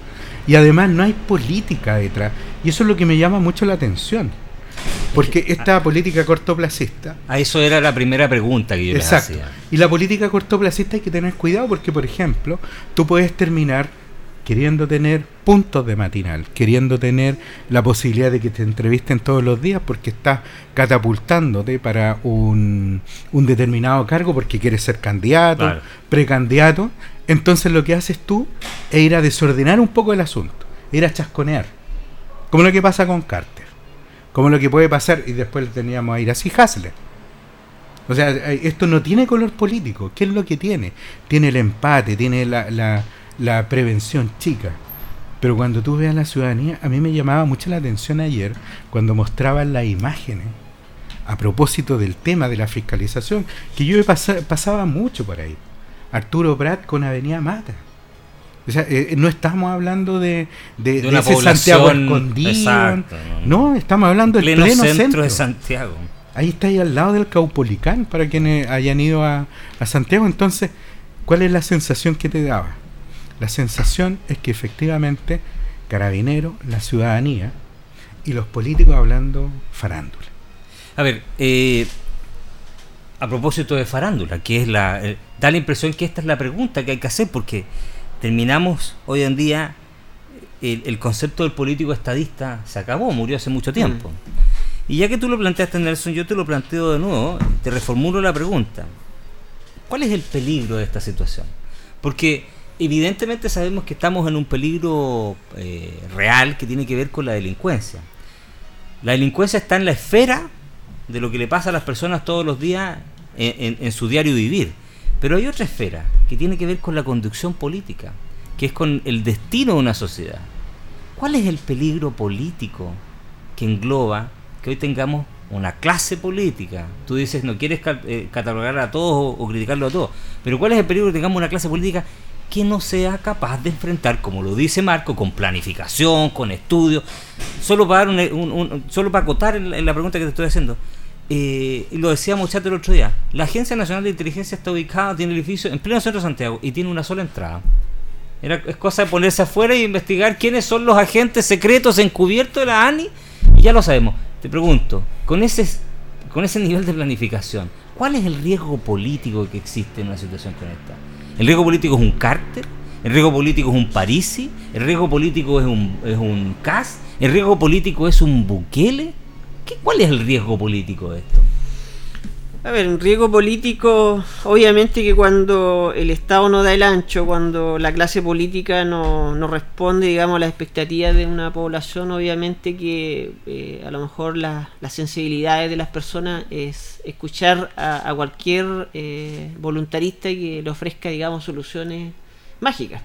y además no hay política detrás. Y eso es lo que me llama mucho la atención porque esta política cortoplacista. A eso era la primera pregunta que yo exacto, hacía. Y la política cortoplacista hay que tener cuidado porque, por ejemplo, tú puedes terminar queriendo tener puntos de matinal, queriendo tener la posibilidad de que te entrevisten todos los días porque estás catapultándote para un, un determinado cargo porque quieres ser candidato, precandidato. Entonces lo que haces tú es ir a desordenar un poco el asunto, ir a chasconear, como lo que pasa con Carter. Como lo que puede pasar, y después teníamos a ir así Hasler. O sea, esto no tiene color político. ¿Qué es lo que tiene? Tiene el empate, tiene la, la, la prevención chica. Pero cuando tú veas la ciudadanía, a mí me llamaba mucho la atención ayer cuando mostraban las imágenes a propósito del tema de la fiscalización, que yo pasaba mucho por ahí. Arturo Prat con Avenida Mata. O sea, eh, no estamos hablando de, de, ese Santiago escondido. no. estamos hablando del pleno, centro, de Santiago. Ahí está ahí al lado del Caupolicán, para quienes hayan ido a, a Santiago. Entonces, ¿cuál es la sensación que te daba? La sensación es que efectivamente Carabinero, la ciudadanía y los políticos hablando farándula. A ver, eh, a propósito de farándula, que es la... Eh, da la impresión que esta es la pregunta que hay que hacer, porque terminamos hoy en día, el, concepto del político estadista se acabó, murió hace mucho tiempo. Mm. Y ya que tú lo planteaste, Nelson, yo te lo planteo de nuevo, te reformulo la pregunta. ¿Cuál es el peligro de esta situación? Porque evidentemente sabemos que estamos en un peligro eh, real que tiene que ver con la delincuencia. La delincuencia está en la esfera de lo que le pasa a las personas todos los días en, su diario vivir. Pero hay otra esfera que tiene que ver con la conducción política, que es con el destino de una sociedad. ¿Cuál es el peligro político que engloba que hoy tengamos una clase política? Tú dices, no quieres eh, catalogar a todos o, criticarlo a todos, pero ¿cuál es el peligro que tengamos una clase política que no sea capaz de enfrentar, como lo dice Marco, con planificación, con estudios? Solo para, dar un, solo para acotar en la pregunta que te estoy haciendo eh, y lo decía Muchacho el otro día, la Agencia Nacional de Inteligencia está ubicada, tiene el edificio en pleno centro de Santiago y tiene una sola entrada. Era, es cosa de ponerse afuera y investigar quiénes son los agentes secretos encubiertos de la ANI y ya lo sabemos. Te pregunto, con ese, con ese nivel de planificación, ¿cuál es el riesgo político que existe en una situación como esta? ¿El riesgo político es un cártel? ¿El riesgo político es un Parisi? ¿El riesgo político es un, es un CAS? ¿El riesgo político es un Bukele? ¿Cuál es el riesgo político de esto? A ver, un riesgo político, obviamente que cuando el Estado no da el ancho, cuando la clase política no, responde, digamos, a las expectativas de una población, obviamente que eh, a lo mejor las sensibilidades de las personas es escuchar a, cualquier eh, voluntarista que le ofrezca, digamos, soluciones mágicas.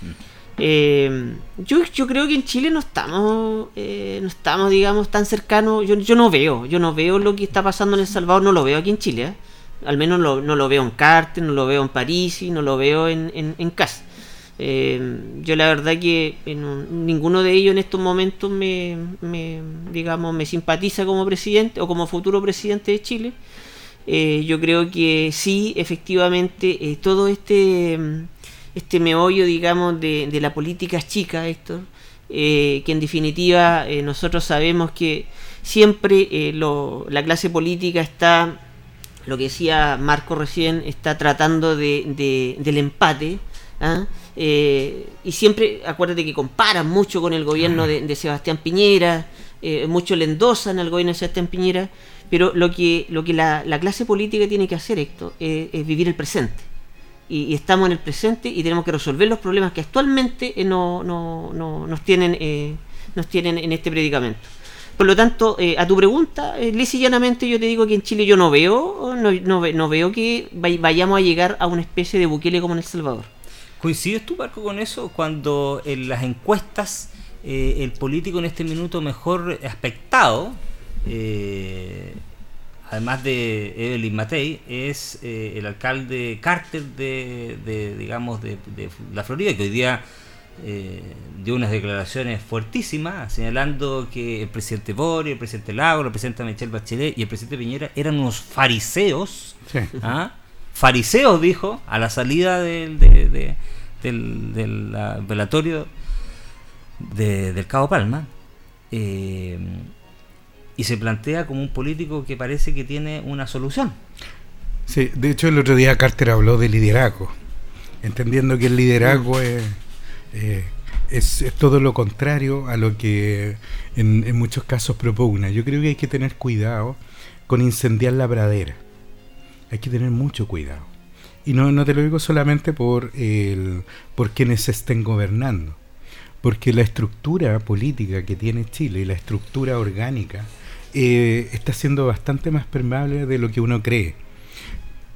Mm. Eh, yo, creo que en Chile no estamos, eh, no estamos, digamos, tan cercanos. Yo, yo no veo, yo no veo lo que está pasando en El Salvador, no lo veo aquí en Chile. ¿eh? Al menos no lo veo en Carter, no lo veo en París y no lo veo en, en, en Cas. Eh, yo la verdad que ninguno de ellos en estos momentos me, me, digamos, me simpatiza como presidente o como futuro presidente de Chile. yo creo que sí, efectivamente, todo este este meollo, digamos, de, de la política chica, Héctor, eh, que en definitiva eh, nosotros sabemos que siempre eh, lo, la clase política está, lo que decía Marco recién, está tratando de, del empate. ¿ah? y siempre, acuérdate que comparan mucho con el gobierno de, Sebastián Piñera, mucho le endosan al gobierno de Sebastián Piñera, pero lo que, lo que la, la clase política tiene que hacer, Héctor, es vivir el presente y, estamos en el presente y tenemos que resolver los problemas que actualmente eh, no, no, no, nos, tienen, eh, nos tienen en este predicamento. Por lo tanto, eh, a tu pregunta, eh, y llanamente yo te digo que en Chile yo no veo, no, no, veo que vayamos a llegar a una especie de buquele como en El Salvador. ¿Coincides tú, Marco, con eso? Cuando en las encuestas el político en este minuto mejor aspectado además de Evelyn Matei, es eh, el alcalde Carter de, digamos, de, la Florida, que hoy día eh, dio unas declaraciones fuertísimas, señalando que el presidente Boris, el presidente Lago, el presidente Michelle Bachelet y el presidente Piñera eran unos fariseos. ¿ah? Fariseos, dijo, a la salida del, del, velatorio del Cabo Palma. Eh, y se plantea como un político que parece que tiene una solución. Sí, de hecho el otro día Carter habló de liderazgo, entendiendo que el liderazgo es, eh, es, todo lo contrario a lo que en, muchos casos propugna. Yo creo que hay que tener cuidado con incendiar la pradera. Hay que tener mucho cuidado. Y no, no te lo digo solamente por, el, por quienes estén gobernando, porque la estructura política que tiene Chile y la estructura orgánica eh, está siendo bastante más permeable de lo que uno cree.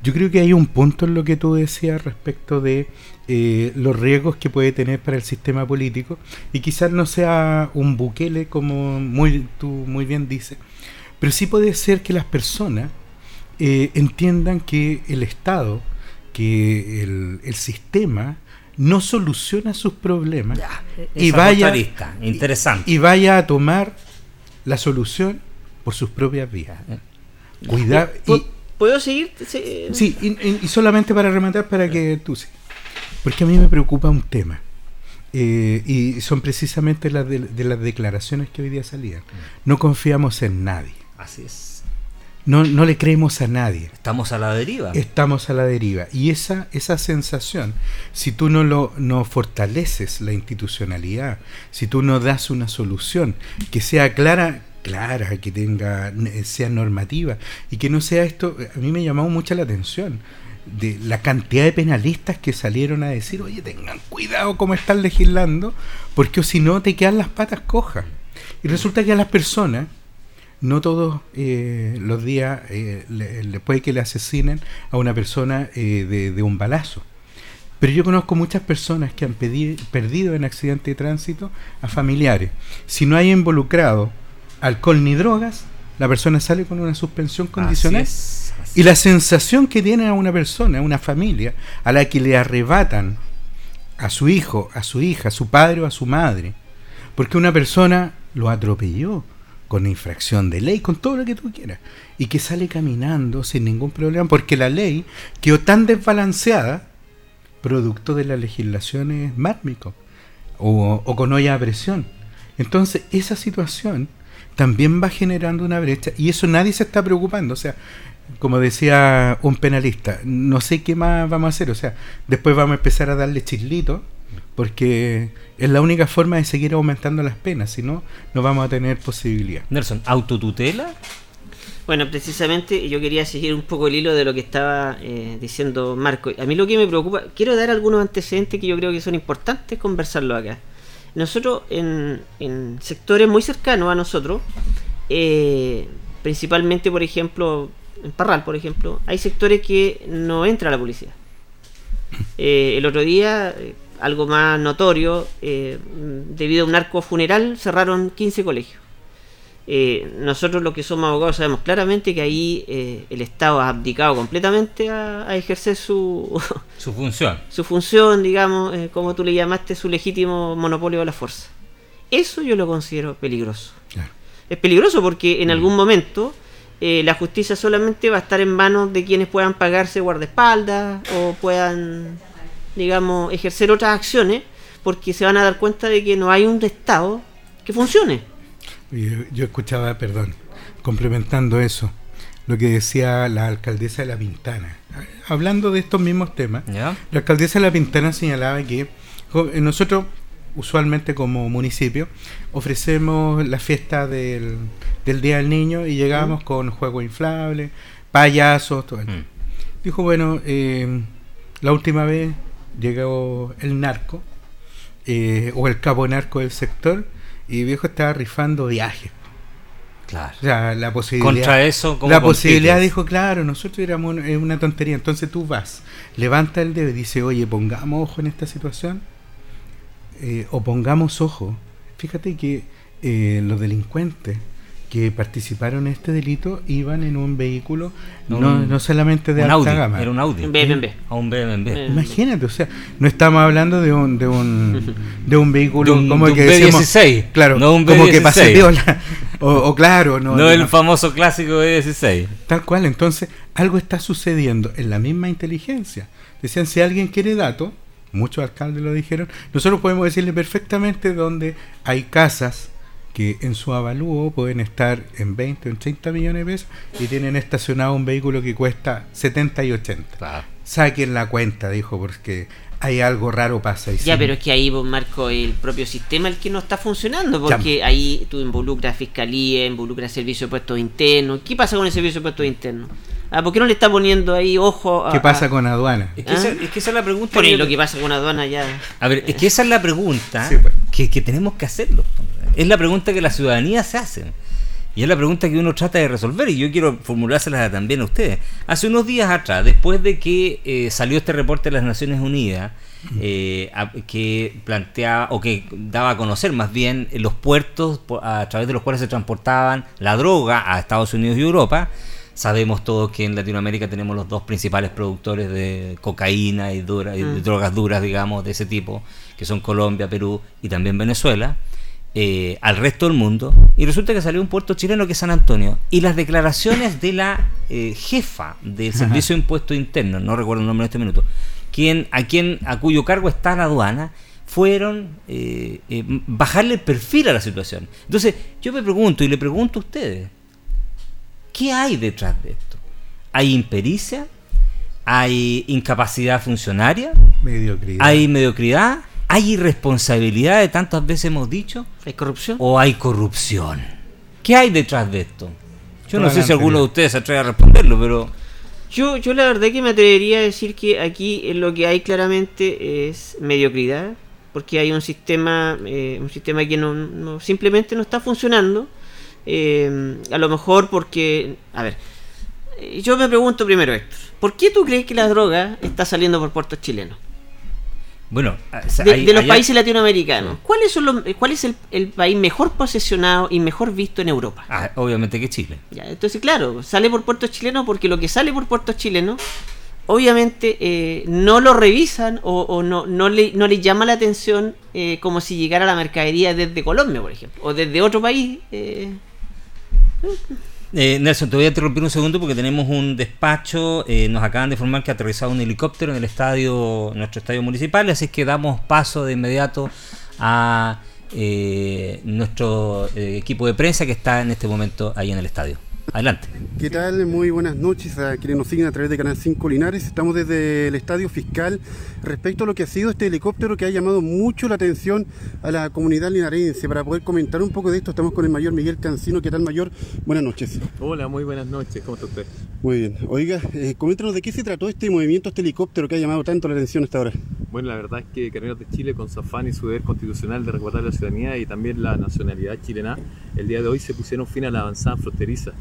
Yo creo que hay un punto en lo que tú decías respecto de eh, los riesgos que puede tener para el sistema político y quizás no sea un buquele como muy, tú muy bien dices, pero sí puede ser que las personas eh, entiendan que el Estado, que el, el sistema no soluciona sus problemas y vaya interesante y vaya a tomar la solución por sus propias vías. ¿eh? Cuidado. ¿Puedo seguir? Sí, y, solamente para rematar, para que tú sí. Porque a mí me preocupa un tema. Eh, y son precisamente las de, las declaraciones que hoy día salían. No confiamos en nadie. Así es. No, no le creemos a nadie. Estamos a la deriva. Estamos a la deriva. Y esa, esa sensación, si tú no, lo, no fortaleces la institucionalidad, si tú no das una solución que sea clara, clara, que tenga, sea normativa y que no sea esto, a mí me llamó mucho la atención de la cantidad de penalistas que salieron a decir, oye, tengan cuidado cómo están legislando, porque si no te quedan las patas cojas. Y resulta que a las personas no todos eh, los días eh, le, que le asesinen a una persona eh, de, un balazo. Pero yo conozco muchas personas que han perdido en accidente de tránsito a familiares. Si no hay involucrado alcohol ni drogas, la persona sale con una suspensión condicional. y la sensación que tiene a una persona, a una familia, a la que le arrebatan a su hijo, a su hija, a su padre o a su madre, porque una persona lo atropelló con infracción de ley, con todo lo que tú quieras, y que sale caminando sin ningún problema, porque la ley quedó tan desbalanceada, producto de las legislaciones mármicos o, o con olla a presión. Entonces, esa situación también va generando una brecha y eso nadie se está preocupando. O sea, como decía un penalista, no sé qué más vamos a hacer. O sea, después vamos a empezar a darle chislito porque es la única forma de seguir aumentando las penas, si no, no vamos a tener posibilidad. Nelson, ¿autotutela? Bueno, precisamente yo quería seguir un poco el hilo de lo que estaba eh, diciendo Marco. A mí lo que me preocupa, quiero dar algunos antecedentes que yo creo que son importantes conversarlo acá. Nosotros en, sectores muy cercanos a nosotros, eh, principalmente por ejemplo en Parral, por ejemplo, hay sectores que no entra la policía. Eh, el otro día algo más notorio, eh, debido a un arco funeral cerraron 15 colegios. Eh, nosotros los que somos abogados sabemos claramente que ahí eh, el Estado ha abdicado completamente a, ejercer su, su función. Su función, digamos, como tú le llamaste, su legítimo monopolio de la fuerza. Eso yo lo considero peligroso. Es peligroso porque en mm. algún momento la justicia solamente va a estar en manos de quienes puedan pagarse guardaespaldas o puedan digamos, ejercer otras acciones porque se van a dar cuenta de que no hay un Estado que funcione. Yo, escuchaba, perdón, complementando eso, lo que decía la alcaldesa de La Pintana. Hablando de estos mismos temas, la alcaldesa de La Pintana señalaba que eh, nosotros, usualmente como municipio, ofrecemos la fiesta del, Día del Niño y llegamos con juegos inflables, payasos, todo. Mm. Dijo, bueno, eh, la última vez llegó el narco eh, o el cabo narco del sector y viejo estaba rifando viajes. Claro. O sea, la posibilidad. Contra eso, La posibilidad dijo, claro, nosotros éramos una tontería. Entonces tú vas, levanta el dedo y dice, oye, pongamos ojo en esta situación. Eh, o pongamos ojo. Fíjate que eh, los delincuentes que participaron en este delito iban en un vehículo no, no, solamente de alta gama. Era un Audi. Un BMW. A un BMW. Imagínate, o sea, no estamos hablando de un de un, de un vehículo como que B16. Claro, como que pase o, o, claro, no. No el famoso clásico B16. Tal cual, entonces algo está sucediendo en la misma inteligencia. Decían, si alguien quiere datos, muchos alcaldes lo dijeron, nosotros podemos decirle perfectamente dónde hay casas que en su avalúo pueden estar en 20 o en 30 millones de pesos y tienen estacionado un vehículo que cuesta 70 y 80. Saquen la cuenta, dijo, porque hay algo raro pasa ahí. Ya, pero es que ahí, Marco, el propio sistema el que no está funcionando, porque ahí tú involucras fiscalía, involucras servicio de puestos internos. ¿Qué pasa con el servicio de puestos internos? Ah, ¿Por qué no le está poniendo ahí ojo a, ¿Qué pasa con aduana? Es que, esa, es la pregunta. Por lo que pasa con aduana ya. A ver, es que esa es la pregunta pues. que, que, tenemos que hacerlo. Es la pregunta que la ciudadanía se hace. Y es la pregunta que uno trata de resolver y yo quiero formulársela también a ustedes. Hace unos días atrás, después de que eh, salió este reporte de las Naciones Unidas, eh, que planteaba o que daba a conocer más bien los puertos a través de los cuales se transportaban la droga a Estados Unidos y Europa, Sabemos todos que en Latinoamérica tenemos los dos principales productores de cocaína y, dura, y de mm. drogas duras, digamos, de ese tipo, que son Colombia, Perú y también Venezuela. Eh, al resto del mundo y resulta que salió un puerto chileno que es San Antonio y las declaraciones de la eh, jefa del servicio de impuestos internos no recuerdo el nombre en este minuto quien a quien a cuyo cargo está la aduana fueron eh, bajarle el perfil a la situación entonces yo me pregunto y le pregunto a ustedes ¿Qué hay detrás de esto? ¿Hay impericia? ¿Hay incapacidad funcionaria? Mediocridad. ¿Hay mediocridad? ¿Hay irresponsabilidad de tantas veces hemos dicho? ¿Hay corrupción? ¿O hay corrupción? ¿Qué hay detrás de esto? Yo no sé si alguno de ustedes se atreve a responderlo, pero... Yo, yo la verdad que me atrevería a decir que aquí lo que hay claramente es mediocridad, porque hay un sistema, eh, un sistema que no, simplemente no está funcionando Eh, a lo mejor porque, a ver, eh, yo me pregunto primero, Héctor, ¿por qué tú crees que la droga está saliendo por puertos chilenos? Bueno, de, los países latinoamericanos, ¿cuál es, cuál es el, país mejor posesionado y mejor visto en Europa? Ah, obviamente que Chile. Ya, entonces, claro, sale por puertos chilenos porque lo que sale por puertos chilenos, obviamente eh, no lo revisan o, no, no, le, no le llama la atención eh, como si llegara la mercadería desde Colombia, por ejemplo, o desde otro país. Eh, eh, Nelson, te voy a interrumpir un segundo porque tenemos un despacho. Eh, nos acaban de informar que ha aterrizado un helicóptero en el estadio, nuestro estadio municipal, así que damos paso de inmediato a eh, nuestro equipo de prensa que está en este momento ahí en el estadio. Adelante. ¿Qué tal? Muy buenas noches a quienes nos siguen a través de Canal 5 Linares. Estamos desde el Estadio Fiscal respecto a lo que ha sido este helicóptero que ha llamado mucho la atención a la comunidad linarense. Para poder comentar un poco de esto, estamos con el mayor Miguel Cancino. ¿Qué tal, mayor? Buenas noches. Hola, muy buenas noches. ¿Cómo está usted? Muy bien. Oiga, eh, coméntanos de qué se trató este movimiento, este helicóptero que ha llamado tanto la atención hasta ahora. Bueno, la verdad es que Carabineros de Chile, con su afán y su deber constitucional de resguardar la ciudadanía y también la nacionalidad chilena, el día de hoy se pusieron fin a la avanzada fronteriza.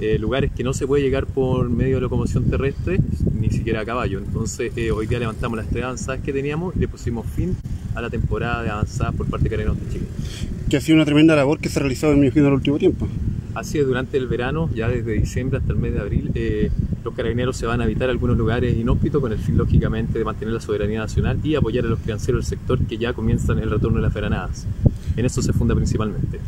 Eh, lugares que no se puede llegar por medio de locomoción terrestre, ni siquiera a caballo. Entonces, eh, hoy día levantamos las tres avanzadas que teníamos y le pusimos fin a la temporada de avanzadas por parte de Carabineros de Chile. Que ha sido una tremenda labor que se ha realizado en mi en el último tiempo. Así es, durante el verano, ya desde diciembre hasta el mes de abril, eh, los carabineros se van a habitar algunos lugares inhóspitos con el fin, lógicamente, de mantener la soberanía nacional y apoyar a los financieros del sector que ya comienzan el retorno de las veranadas. En eso se funda principalmente.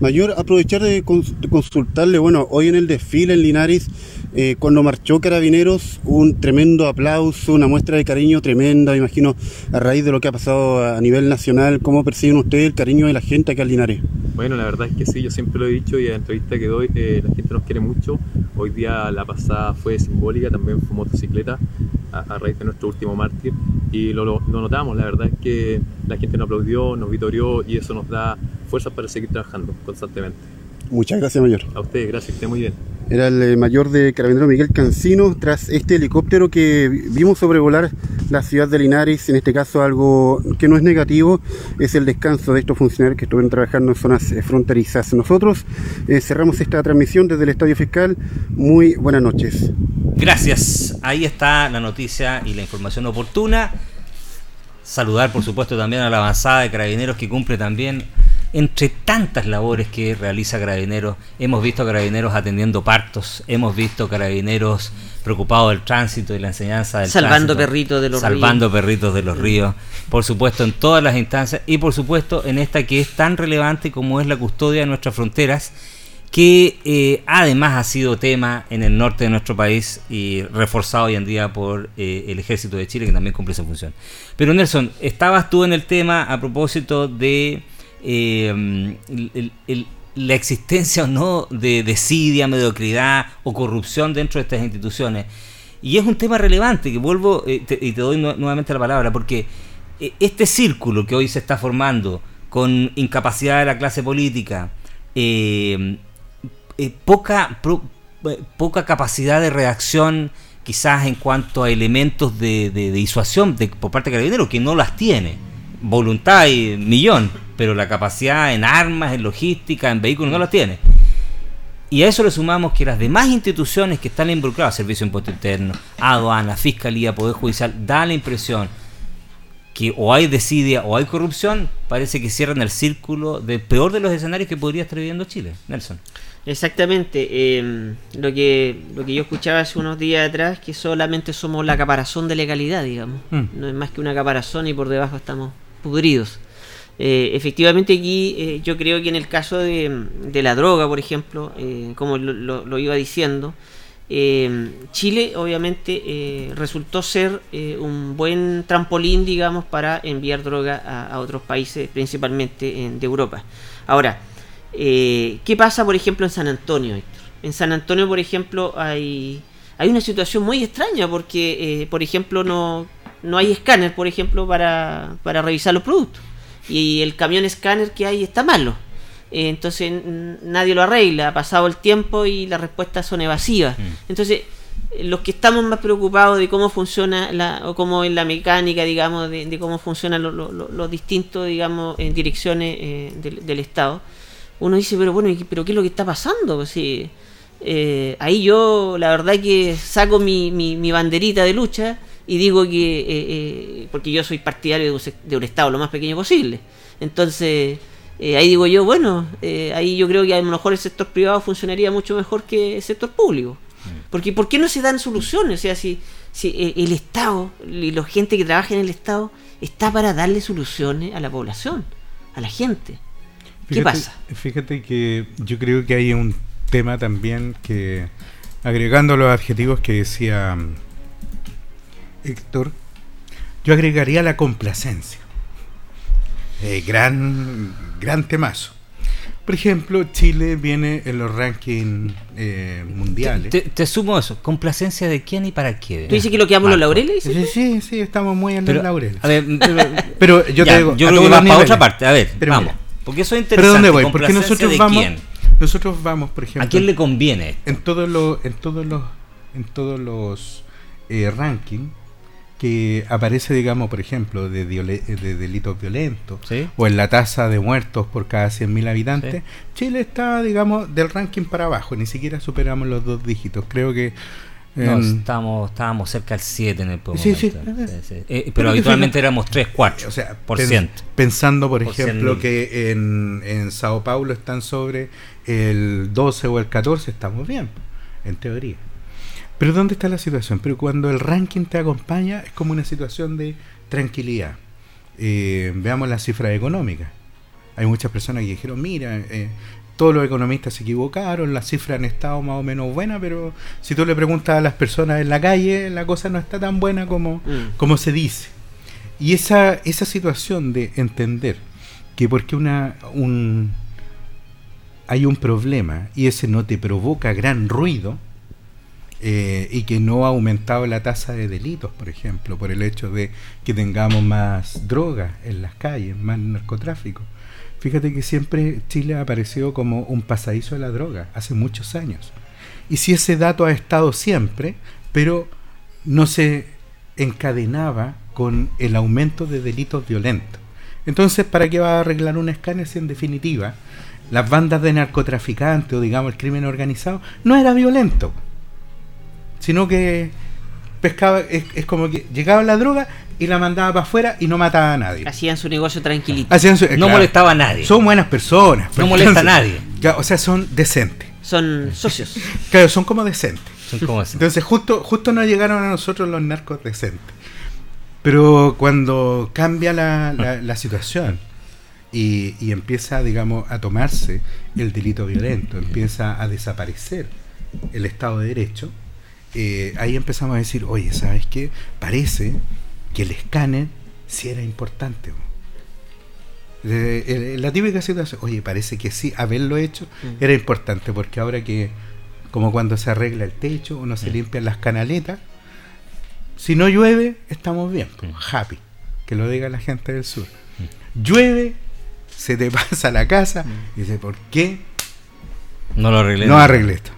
Mayor, aprovechar de, consultarle, bueno, hoy en el desfile en Linares, eh, cuando marchó Carabineros, un tremendo aplauso, una muestra de cariño tremenda, me imagino, a raíz de lo que ha pasado a nivel nacional, ¿cómo perciben ustedes el cariño de la gente acá en Linares? Bueno, la verdad es que sí, yo siempre lo he dicho y en la entrevista que doy, eh, la gente nos quiere mucho. Hoy día la pasada fue simbólica, también fue motocicleta a, raíz de nuestro último mártir y lo, lo, notamos, la verdad es que la gente nos aplaudió, nos vitorió y eso nos da fuerzas para seguir trabajando constantemente. Muchas gracias, mayor. A usted, gracias, que esté muy bien. Era el eh, mayor de Carabinero Miguel Cancino tras este helicóptero que vimos sobrevolar la ciudad de Linares. En este caso, algo que no es negativo es el descanso de estos funcionarios que estuvieron trabajando en zonas eh, fronterizas. Nosotros eh, cerramos esta transmisión desde el Estadio Fiscal. Muy buenas noches. Gracias. Ahí está la noticia y la información oportuna. Saludar, por supuesto, también a la avanzada de carabineros que cumple también entre tantas labores que realiza Carabineros, hemos visto Carabineros atendiendo partos, hemos visto Carabineros preocupados del tránsito y la enseñanza del salvando perritos de los salvando perritos de los ríos, por supuesto en todas las instancias y por supuesto en esta que es tan relevante como es la custodia de nuestras fronteras que eh, además ha sido tema en el norte de nuestro país y reforzado hoy en día por eh, el ejército de Chile que también cumple esa función. Pero Nelson, estabas tú en el tema a propósito de eh, la existencia o no de desidia, mediocridad o corrupción dentro de estas instituciones. Y es un tema relevante que vuelvo eh, y te doy nuevamente la palabra, porque eh, este círculo que hoy se está formando con incapacidad de la clase política, poca, poca capacidad de reacción quizás en cuanto a elementos de, disuasión por parte de Carabineros, que no las tiene voluntad y millón, pero la capacidad en armas, en logística, en vehículos no la tiene. Y a eso le sumamos que las demás instituciones que están involucradas, Servicio de Impuesto Interno, Aduana, Fiscalía, Poder Judicial, da la impresión que o hay desidia o hay corrupción, parece que cierran el círculo del peor de los escenarios que podría estar viviendo Chile. Nelson. Exactamente. Em, lo, que, lo que yo escuchaba hace unos días atrás, que solamente somos la caparazón de legalidad, digamos. Mm. No es más que una caparazón y por debajo estamos pudridos. Eh, efectivamente aquí eh, yo creo que en el caso de, la droga, por ejemplo, eh, como lo, iba diciendo, Chile obviamente resultó ser un buen trampolín, digamos, para enviar droga a, otros países, principalmente de Europa. Ahora, ¿qué pasa, por ejemplo, en San Antonio, En San Antonio, por ejemplo, hay, hay una situación muy extraña porque, por ejemplo, no no hay escáner, por ejemplo, para, para revisar los productos. Y el camión escáner que hay está malo. Eh, entonces nadie lo arregla, ha pasado el tiempo y las respuestas son evasivas. Mm. Entonces, los que estamos más preocupados de cómo funciona la, o cómo es la mecánica, digamos, de, cómo funcionan los distintos, digamos, en direcciones eh, del, Estado, uno dice, pero bueno, ¿pero qué es lo que está pasando? Pues sí, eh, ahí yo, la verdad que saco mi, mi, banderita de lucha y digo que, eh, eh, porque yo soy partidario de un, Estado lo más pequeño posible. Entonces, ahí digo yo, bueno, ahí yo creo que a lo mejor el sector privado funcionaría mucho mejor que el sector público. Mm. Porque ¿por qué no se dan soluciones? O sea, si, si el Estado y la gente que trabaja en el Estado está para darle soluciones a la población, a la gente. ¿Qué pasa? Fíjate que yo creo que hay un tema también que, agregando los adjetivos que decía mm, Héctor, yo agregaría la complacencia. Eh, gran, gran temazo. Por ejemplo, Chile viene en los rankings eh, mundiales. Te, sumo eso. ¿Complacencia de quién y para qué? ¿Tú dices que lo que amo los laureles? Sí, sí, sí, estamos muy en los laureles. A ver, pero, yo te digo. Yo creo que va para otra parte. A ver, vamos. Porque eso es interesante. ¿Pero dónde voy? Porque nosotros vamos. Nosotros vamos, por ejemplo. ¿A quién le conviene? En todos los, en todos los, en todos los eh, rankings que aparece, digamos, por ejemplo, de, de delitos violentos, o en la tasa de muertos por cada 100.000 habitantes, Chile está, digamos, del ranking para abajo, ni siquiera superamos los dos dígitos. Creo que no, estábamos, estábamos cerca del 7 en el momento. Sí, sí. Eh, pero, habitualmente éramos 3, 4 o sea, por ciento. Pensando, por, ejemplo, que en, en Sao Paulo están sobre el 12 o el 14, estamos bien, en teoría. Pero ¿dónde está la situación? Pero cuando el ranking te acompaña es como una situación de tranquilidad. Eh, veamos las cifras económicas. Hay muchas personas que dijeron, mira, eh, todos los economistas se equivocaron, las cifras han estado más o menos buenas, pero si tú le preguntas a las personas en la calle, la cosa no está tan buena como, mm. como se dice. Y esa, esa situación de entender que porque una, un, hay un problema y ese no te provoca gran ruido, eh, y que no ha aumentado la tasa de delitos, por ejemplo, por el hecho de que tengamos más drogas en las calles, más narcotráfico. Fíjate que siempre Chile ha aparecido como un pasadizo de la droga, hace muchos años. Y si ese dato ha estado siempre, pero no se encadenaba con el aumento de delitos violentos. Entonces, ¿para qué va a arreglar un escáner si en definitiva las bandas de narcotraficantes o digamos el crimen organizado no era violento? Sino que pescaba, es, como que llegaba la droga y la mandaba para afuera y no mataba a nadie. Hacían su negocio tranquilito. no molestaba a nadie. Son buenas personas. No molesta a nadie. o sea, son decentes. Son socios. claro, son como decentes. Son como Entonces justo, justo nos llegaron a nosotros los narcos decentes. Pero cuando cambia la, la, situación y, y, empieza, digamos, a tomarse el delito violento, empieza a desaparecer el Estado de Derecho, eh, ahí empezamos a decir, oye, ¿sabes qué? Parece que el escáner sí era importante. la típica situación, oye, parece que sí, haberlo hecho mm. era importante, porque ahora que, como cuando se arregla el techo, uno se mm. limpia las canaletas, si no llueve, estamos bien, mm. happy, que lo diga la gente del sur. Llueve, se te pasa la casa, y dice, ¿por qué? No lo arreglé. No arreglé esto.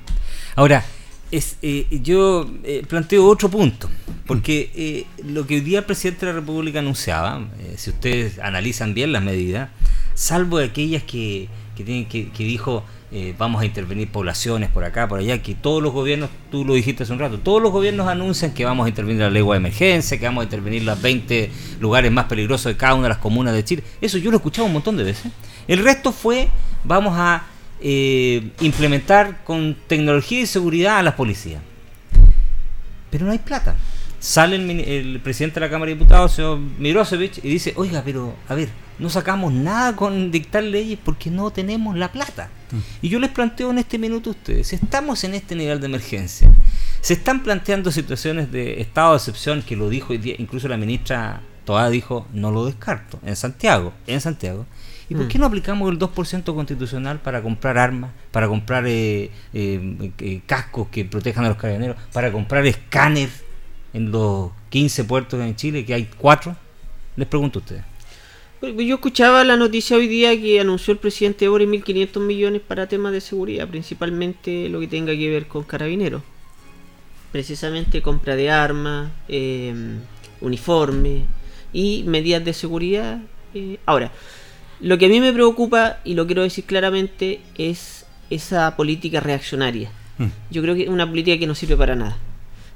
Ahora, es, eh, yo eh, planteo otro punto, porque eh, lo que hoy día el presidente de la República anunciaba, si ustedes analizan bien las medidas, salvo aquellas que, que, tienen, que, dijo vamos a intervenir poblaciones por acá, por allá, que todos los gobiernos, tú lo dijiste hace un rato, todos los gobiernos anuncian que vamos a intervenir la ley de emergencia, que vamos a intervenir los 20 lugares más peligrosos de cada una de las comunas de Chile. Eso yo lo he escuchado un montón de veces. El resto fue vamos a eh, implementar con tecnología y seguridad a las policías. Pero no hay plata. Sale el, presidente de la Cámara de Diputados, señor Mirosevic, y dice, oiga, pero a ver, no sacamos nada con dictar leyes porque no tenemos la plata. Mm. Y yo les planteo en este minuto a ustedes, estamos en este nivel de emergencia, se están planteando situaciones de estado de excepción, que lo dijo incluso la ministra Toa dijo, no lo descarto, en Santiago, en Santiago. ¿Y por qué no aplicamos el 2% constitucional para comprar armas, para comprar eh, eh, eh, cascos que protejan a los carabineros, para comprar escáneres en los 15 puertos en Chile, que hay 4? Les pregunto a ustedes. Yo escuchaba la noticia hoy día que anunció el presidente Evo 1.500 millones para temas de seguridad, principalmente lo que tenga que ver con carabineros. Precisamente compra de armas, uniformes y medidas de seguridad. ahora, Lo que a mí me preocupa, y lo quiero decir claramente, es esa política reaccionaria. Mm. Yo creo que es una política que no sirve para nada.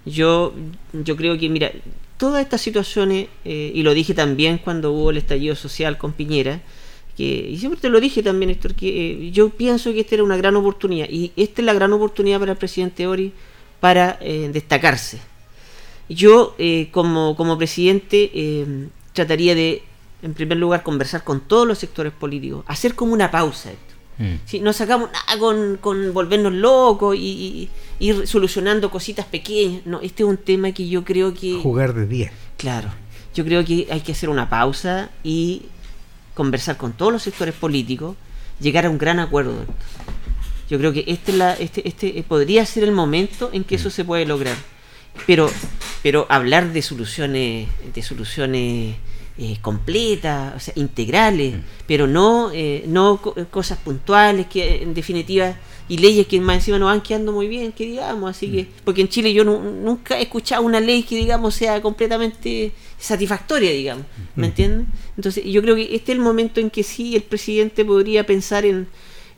Yo, yo creo que, mira, todas estas situaciones, eh, y lo dije también cuando hubo el estallido social con Piñera, que, y siempre te lo dije también, Héctor, que eh, yo pienso que esta era una gran oportunidad, y esta es la gran oportunidad para el presidente Ori para eh, destacarse. Yo, eh, como, como presidente, trataría de, en primer lugar, conversar con todos los sectores políticos, hacer como una pausa, Héctor. Mm. Sí, no sacamos nada con, con volvernos locos y, y- ir solucionando cositas pequeñas. No, este es un tema que yo creo que. Jugar de 10. Claro, yo creo que hay que hacer una pausa y conversar con todos los sectores políticos, llegar a un gran acuerdo. Yo creo que este, es la, este, este podría ser el momento en que eso se puede lograr. Pero, pero hablar de soluciones, de soluciones eh, completas, o sea, integrales, pero no, eh, no co- cosas puntuales que en definitiva y leyes que más encima nos van quedando muy bien, que digamos, así que porque en Chile yo nu- nunca he escuchado una ley que digamos sea completamente satisfactoria, digamos, ¿me entienden? Entonces yo creo que este es el momento en que sí el presidente podría pensar en,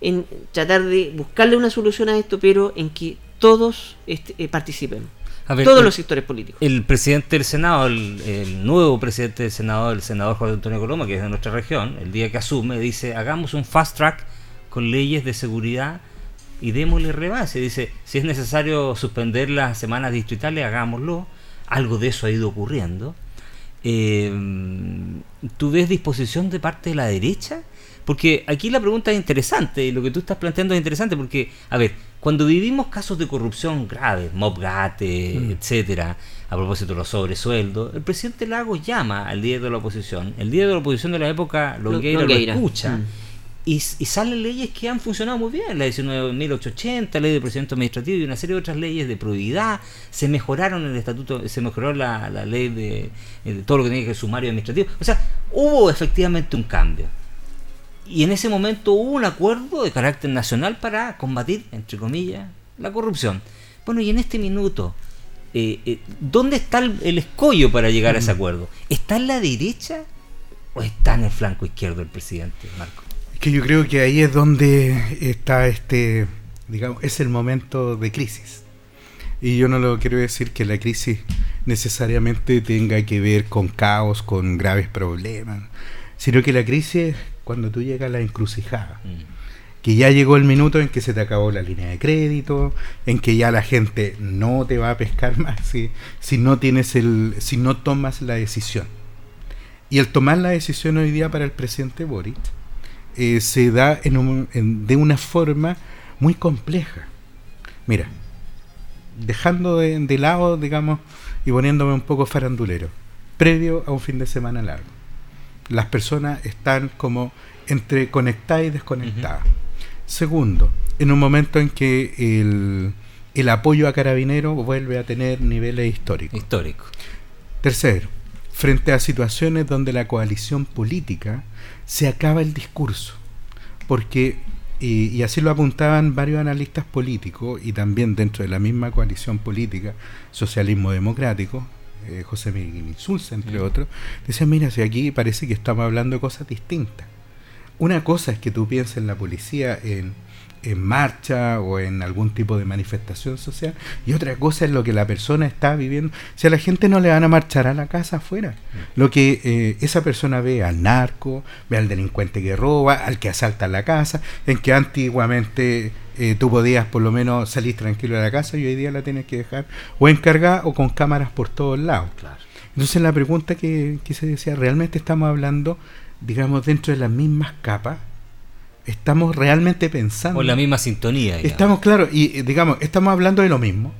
en tratar de buscarle una solución a esto, pero en que todos este, eh, participen, A ver, todos el- los sectores políticos. El presidente del Senado, el, el nuevo presidente del Senado, el senador Juan Antonio Coloma, que es de nuestra región, el día que asume, dice, hagamos un fast track con leyes de seguridad y démosle rebase. Dice, si es necesario suspender las semanas distritales, hagámoslo. Algo de eso ha ido ocurriendo. Eh, ¿Tú ves disposición de parte de la derecha? Porque aquí la pregunta es interesante y lo que tú estás planteando es interesante porque, a ver, cuando vivimos casos de corrupción graves, Mobgate, Mm. etcétera, a propósito de los sobresueldos, el presidente Lagos llama al líder de la oposición, el líder de la oposición de la época, Longueira, Longueira. lo escucha. Mm. Y, y salen leyes que han funcionado muy bien, la 19.880, ley de procedimiento administrativo y una serie de otras leyes de probidad, se mejoraron el estatuto, se mejoró la, la ley de, eh, de todo lo que tiene que ver sumario administrativo. O sea, hubo efectivamente un cambio. Y en ese momento hubo un acuerdo de carácter nacional para combatir, entre comillas, la corrupción. Bueno, y en este minuto, eh, eh, ¿dónde está el, el escollo para llegar a ese acuerdo? ¿Está en la derecha o está en el flanco izquierdo del presidente, Marco? Es que yo creo que ahí es donde está este, digamos, es el momento de crisis. Y yo no lo quiero decir que la crisis necesariamente tenga que ver con caos, con graves problemas, sino que la crisis cuando tú llegas a la encrucijada. que ya llegó el minuto en que se te acabó la línea de crédito, en que ya la gente no te va a pescar más si, si no tienes el, si no tomas la decisión. Y el tomar la decisión hoy día para el presidente Boric eh, se da en un- en- de una forma muy compleja. Mira, dejando de, de lado, digamos, y poniéndome un poco farandulero, previo a un fin de semana largo. Las personas están como entre conectadas y desconectadas. Segundo, en un momento en que el, el apoyo a carabineros vuelve a tener niveles históricos. Histórico. Tercero, frente a situaciones donde la coalición política se acaba el discurso, porque, y, y así lo apuntaban varios analistas políticos y también dentro de la misma coalición política, socialismo democrático, eh, José Miguel Insulza, entre Mm. otros, decían, mira, si aquí parece que estamos hablando de cosas distintas. Una cosa es que tú pienses en la policía en, en marcha o en algún tipo de manifestación social y otra cosa es lo que la persona está viviendo. Si a la gente no le van a marchar a la casa afuera, lo que eh, esa persona ve al narco, ve al delincuente que roba, al que asalta la casa, en que antiguamente eh, tú podías por lo menos salir tranquilo de la casa y hoy día la tienes que dejar o encargada o con cámaras por todos lados. Claro. Entonces la pregunta que, que se decía, ¿realmente estamos hablando, digamos, dentro de las mismas capas? ¿Estamos realmente pensando? O en la misma sintonía. digamos. Estamos, claro, y eh, digamos, estamos hablando de lo mismo.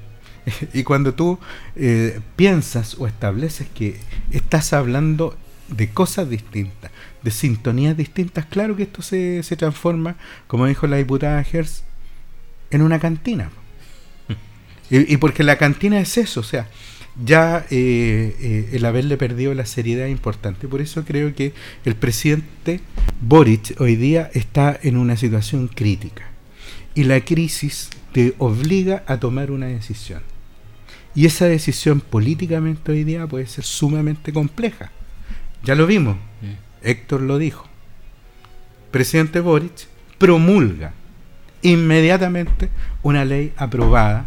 y cuando tú eh, piensas o estableces que estás hablando de cosas distintas, de sintonías distintas, claro que esto se, se transforma, como dijo la diputada Hertz, en una cantina. Y, y porque la cantina es eso, o sea, ya eh, eh, el haberle perdido la seriedad es importante. Por eso creo que el presidente Boric hoy día está en una situación crítica. Y la crisis te obliga a tomar una decisión. Y esa decisión políticamente hoy día puede ser sumamente compleja. Ya lo vimos. Héctor lo dijo. presidente Boric promulga inmediatamente una ley aprobada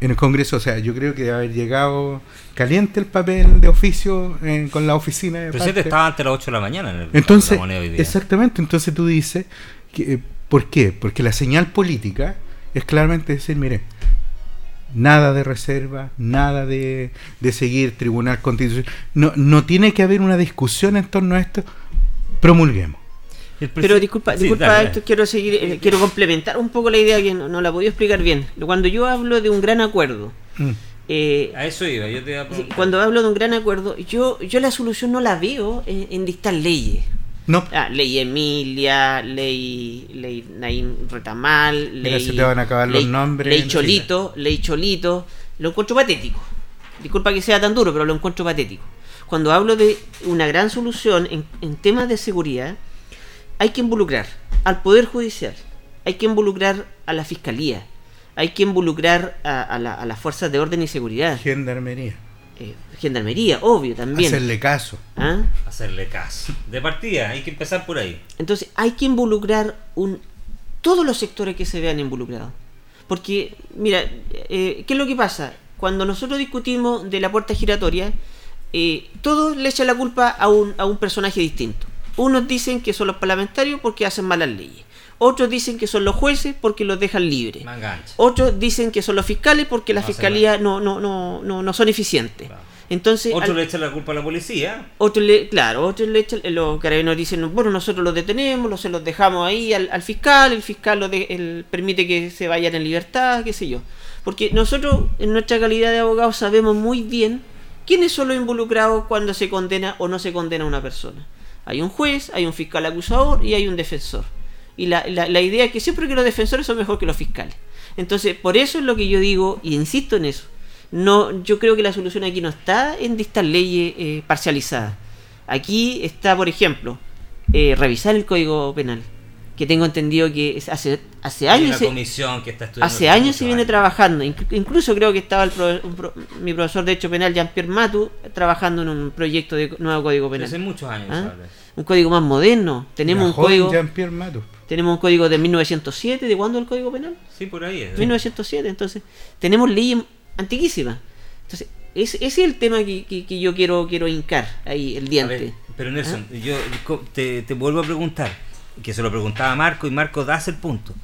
en el Congreso. O sea, yo creo que debe haber llegado caliente el papel de oficio eh, con la oficina de El presidente estaba antes las 8 de la mañana en el entonces, en la hoy día. Exactamente, entonces tú dices, que, eh, ¿por qué? Porque la señal política es claramente decir, mire, nada de reserva, nada de, de seguir tribunal constitucional. No, no tiene que haber una discusión en torno a esto, promulguemos. El Pero presi- disculpa, Sí, disculpa dale, esto, quiero seguir, eh, quiero complementar un poco la idea que no, no la podía explicar bien. Cuando yo hablo de un gran acuerdo, Mm. eh, A eso iba, yo te iba a cuando hablo de un gran acuerdo, yo, yo la solución no la veo en, en dictar leyes. No, Ah, ley Emilia, ley, ley Naín Retamal, Mira, ley. se te van a acabar los ley- nombres Ley en Cholito, ley Cholito. Lo encuentro patético. Disculpa que sea tan duro, pero lo encuentro patético. Cuando hablo de una gran solución en, en temas de seguridad, hay que involucrar al Poder Judicial, hay que involucrar a la Fiscalía, hay que involucrar a, a la- a las fuerzas de orden y seguridad, gendarmería. eh, Gendarmería, obvio también. Hacerle caso. ¿Ah? Hacerle caso. De partida, hay que empezar por ahí. Entonces hay que involucrar un, todos los sectores que se vean involucrados. Porque, mira, eh, ¿qué es lo que pasa? Cuando nosotros discutimos de la puerta giratoria, eh, todos le echan la culpa a un, a un personaje distinto. Unos dicen que son los parlamentarios porque hacen malas leyes. Otros dicen que son los jueces porque los dejan libres. Otros dicen que son los fiscales porque la No fiscalía no, no, no, no, no son eficientes. Claro. Entonces, Otro al- le echa la culpa a la policía. otros le, claro, otros le echan, los carabineros dicen, bueno, nosotros los detenemos, los, se los dejamos ahí al, al fiscal, el fiscal lo de- el- permite que se vayan en libertad, qué sé yo. Porque nosotros, en nuestra calidad de abogados, sabemos muy bien quiénes son los involucrados cuando se condena o no se condena a una persona. Hay un juez, hay un fiscal acusador y hay un defensor. Y la, la- idea es que siempre que los defensores son mejor que los fiscales. Entonces, por eso es lo que yo digo, y insisto en eso. No, yo creo que la solución aquí no está en dictar leyes eh, parcializadas. Aquí está, por ejemplo, eh, revisar el Código Penal, que tengo entendido que es hace, hace Hay años una comisión que está estudiando. hace años se viene años. trabajando. Inc- incluso creo que estaba el pro- un pro- mi profesor de Derecho Penal, Jean-Pierre Matu, trabajando en un proyecto de nuevo Código Penal. Hace muchos años. ¿Ah? Un código más moderno. Tenemos un código, Jean-Pierre Mato. tenemos un código de 1907. ¿De cuándo el Código Penal? Sí, por ahí es. 1907, entonces tenemos leyes antiquísimas. Entonces, ese, ese es el tema que, que- que yo quiero quiero hincar ahí, el diente. ver, pero Nelson, ¿Ah? yo te, te vuelvo a preguntar, que se lo preguntaba Marco y Marco das el punto.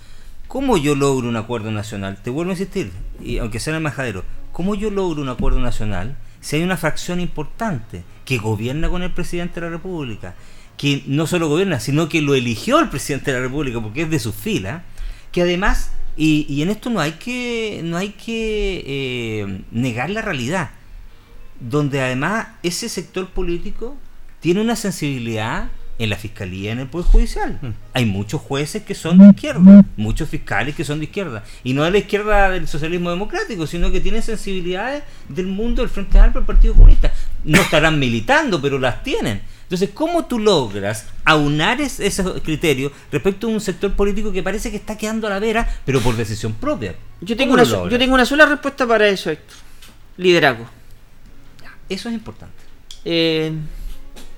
¿Cómo yo logro un acuerdo nacional? Te vuelvo a insistir, y aunque sea en el majadero, ¿cómo yo logro un acuerdo nacional si hay una fracción importante que gobierna con el presidente de la República, que no solo gobierna, sino que lo eligió el presidente de la República porque es de su fila, que además, y, y en esto no hay que, no hay que eh, negar la realidad, donde además ese sector político tiene una sensibilidad en la fiscalía en el poder judicial. Mm. Hay muchos jueces que son de izquierda, muchos fiscales que son de izquierda, y no de la izquierda del socialismo democrático, sino que tienen sensibilidades del mundo del Frente Amplio del Partido Comunista. No estarán militando, pero las tienen. Entonces, ¿cómo tú logras aunar es- esos criterios respecto a un sector político que parece que está quedando a la vera, pero por decisión propia? Yo tengo, ¿Cómo una, yo tengo una sola respuesta para eso, Héctor. Liderazgo. Eso es importante. Eh,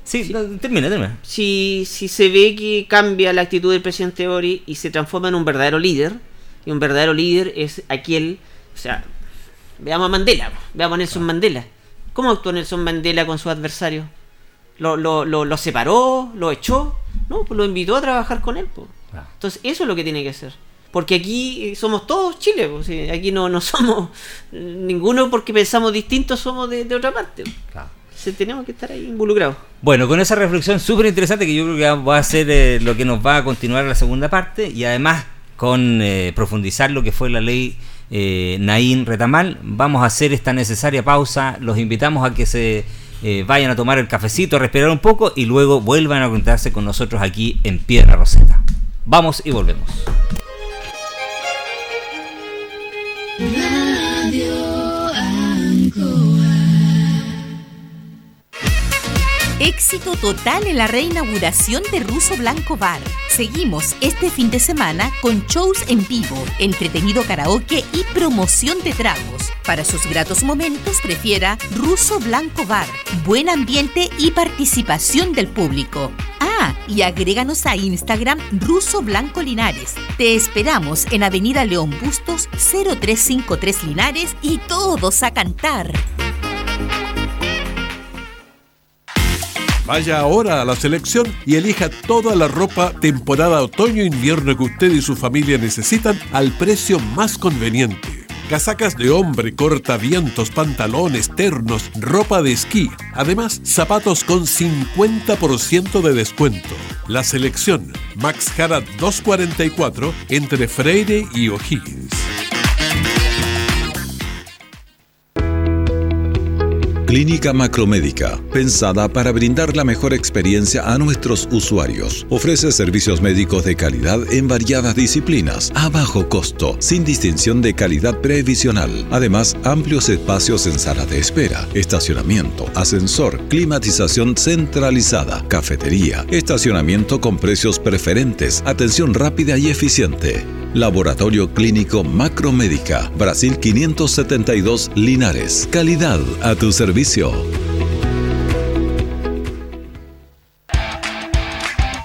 Sí, no, termina, termina. si, si se ve que cambia la actitud del presidente Ori y se transforma en un verdadero líder, y un verdadero líder es aquel, o sea, veamos a Mandela, veamos a Nelson Mandela. ¿Cómo actuó Nelson Mandela con su adversario? ¿Lo, lo, lo, lo separó? ¿Lo echó? No, pues lo invitó a trabajar con él. Claro. Entonces, eso es lo que tiene que hacer. Porque aquí eh, somos todos Chile, aquí no, no somos ninguno porque pensamos distintos, somos de, de otra parte. Claro. Tenemos que estar ahí involucrados. Bueno, con esa reflexión súper interesante que yo creo que va a ser eh, lo que nos va a continuar la segunda parte y además con eh, profundizar lo que fue la ley eh, Naín Retamal, vamos a hacer esta necesaria pausa. Los invitamos a que se vayan a tomar el cafecito, a respirar un poco y luego vuelvan a conectarse con nosotros aquí en Piedra Roseta. Vamos y volvemos. Éxito total en la reinauguración de Ruso Blanco Bar. Seguimos este fin de semana con shows en vivo, entretenido karaoke y promoción de tragos. Para sus gratos momentos prefiera Ruso Blanco Bar. Buen ambiente y participación del público. Ah, y agréganos a Instagram Ruso Blanco Linares. Te esperamos en Avenida León Bustos 0353 Linares y todos a cantar. Vaya ahora a la selección y elija toda la ropa temporada otoño-invierno que usted y su familia necesitan al precio más conveniente. Casacas de hombre, cortavientos, pantalones, ternos, ropa de esquí. Además, zapatos con 50% de descuento. La selección Max Harad 244 entre Freire y O'Higgins. Clínica Macromédica, pensada para brindar la mejor experiencia a nuestros usuarios. Ofrece servicios médicos de calidad en variadas disciplinas, a bajo costo, sin distinción de calidad previsional. Además, amplios espacios en sala de espera, estacionamiento, ascensor, climatización centralizada, cafetería, estacionamiento con precios preferentes, atención rápida y eficiente. Laboratorio Clínico Macromédica, Brasil 572 Linares. Calidad a tu servicio.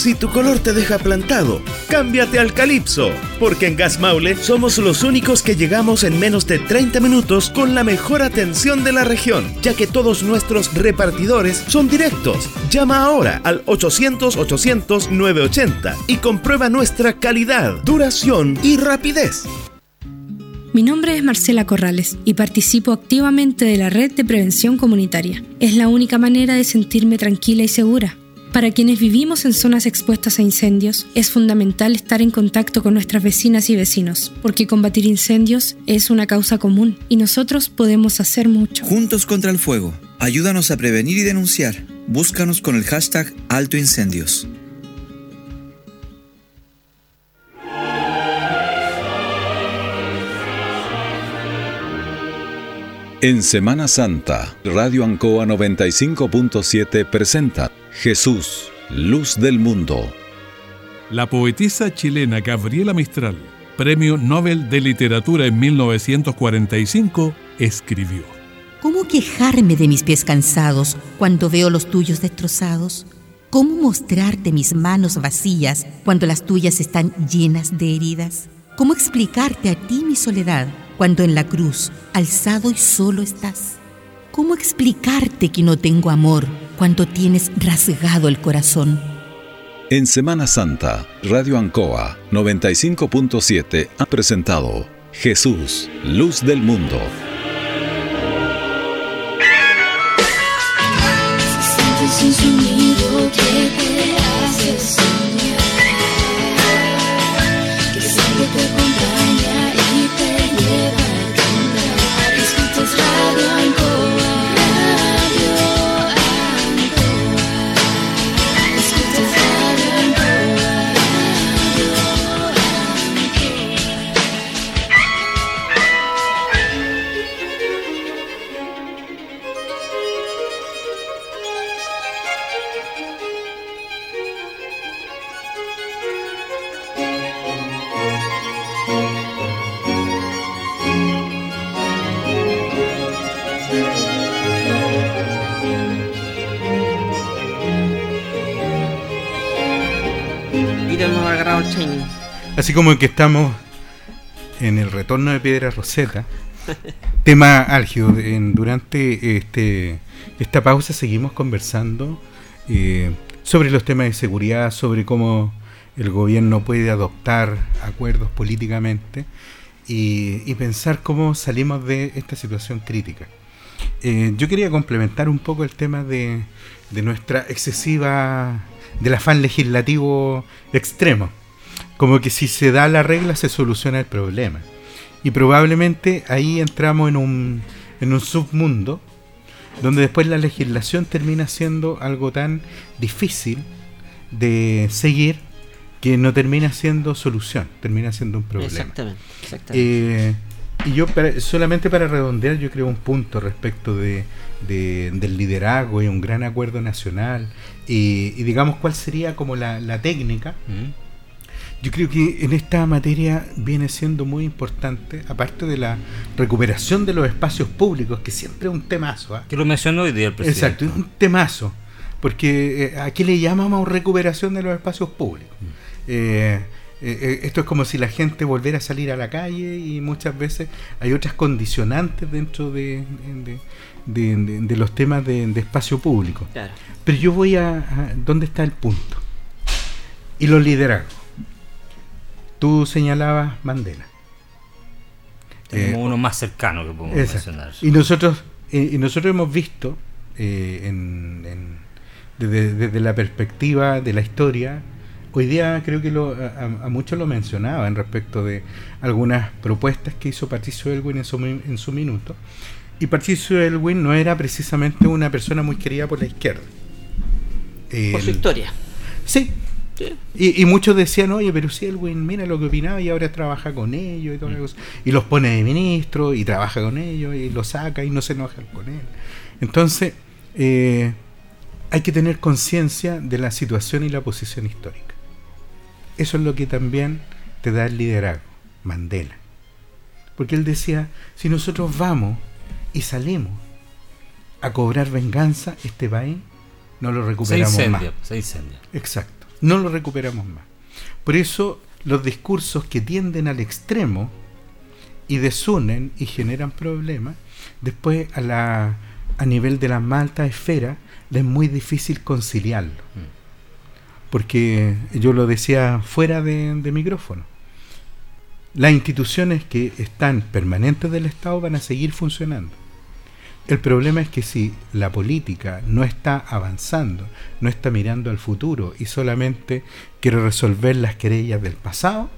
Si tu color te deja plantado, cámbiate al Calipso, porque en Gas Maule somos los únicos que llegamos en menos de 30 minutos con la mejor atención de la región, ya que todos nuestros repartidores son directos. Llama ahora al 800-800-980 y comprueba nuestra calidad, duración y rapidez. Mi nombre es Marcela Corrales y participo activamente de la red de prevención comunitaria. Es la única manera de sentirme tranquila y segura. Para quienes vivimos en zonas expuestas a incendios, es fundamental estar en contacto con nuestras vecinas y vecinos, porque combatir incendios es una causa común y nosotros podemos hacer mucho. Juntos contra el fuego. Ayúdanos a prevenir y denunciar. Búscanos con el hashtag Alto Incendios. En Semana Santa, Radio Ancoa 95.7 presenta Jesús, Luz del Mundo. La poetisa chilena Gabriela Mistral, Premio Nobel de Literatura en 1945, escribió. ¿Cómo quejarme de mis pies cansados cuando veo los tuyos destrozados? ¿Cómo mostrarte mis manos vacías cuando las tuyas están llenas de heridas? ¿Cómo explicarte a ti mi soledad cuando en la cruz, alzado y solo estás? ¿Cómo explicarte que no tengo amor cuando tienes rasgado el corazón? En Semana Santa, Radio Ancoa 95.7 ha presentado Jesús, Luz del Mundo. Así como que estamos en el retorno de Piedra Roseta, tema álgido. Durante este, esta pausa seguimos conversando eh, sobre los temas de seguridad, sobre cómo el gobierno puede adoptar acuerdos políticamente y, pensar cómo salimos de esta situación crítica. Eh, yo quería complementar un poco el tema de nuestra excesiva, del afán legislativo extremo como que si se da la regla se soluciona el problema. Y probablemente ahí entramos en un, en un submundo donde después la legislación termina siendo algo tan difícil de seguir que no termina siendo solución, termina siendo un problema. Exactamente. Eh, y yo solamente para redondear, yo creo un punto respecto de, del liderazgo y un gran acuerdo nacional y, digamos cuál sería como la, técnica. Yo creo que en esta materia viene siendo muy importante, aparte de la recuperación de los espacios públicos, que siempre es un temazo. ¿ah? Que lo mencionó hoy día el presidente. Exacto, es un temazo. Porque eh, ¿a qué le llamamos recuperación de los espacios públicos? Mm. Eh, eh, esto es como si la gente volviera a salir a la calle y muchas veces hay otras condicionantes dentro de, de, los temas de, espacio público. Pero yo voy a, a, ¿Dónde está el punto? Y los liderazgos. Tú señalabas Mandela. Tenemos uno más cercano que podemos mencionar. Y nosotros, y nosotros hemos visto en, desde, la perspectiva de la historia Hoy día creo que a, muchos lo mencionaban respecto de algunas propuestas que hizo Patricio Elwin en su, en su minuto. Y Patricio Elwin no era precisamente una persona muy querida por la izquierda. por su historia. Sí. Y, muchos decían, oye, pero si Elwin, mira lo que opinaba y ahora trabaja con ellos y toda mm. Y los pone de ministro y trabaja con ellos y los saca y no se enoja con él. Entonces, eh, hay que tener conciencia de la situación y la posición histórica. Eso es lo que también te da el liderazgo, Mandela. Porque él decía, si nosotros vamos y salimos a cobrar venganza, este país no lo recuperamos más. Se incendia. Exacto, no lo recuperamos más. Por eso los discursos que tienden al extremo y desunen y generan problemas, después a, la, a nivel de la más alta esfera, es muy difícil conciliarlo. Porque yo lo decía fuera de, micrófono. Las instituciones que están permanentes del Estado van a seguir funcionando. El problema es que si la política no está avanzando, no está mirando al futuro y solamente quiere resolver las querellas del pasado,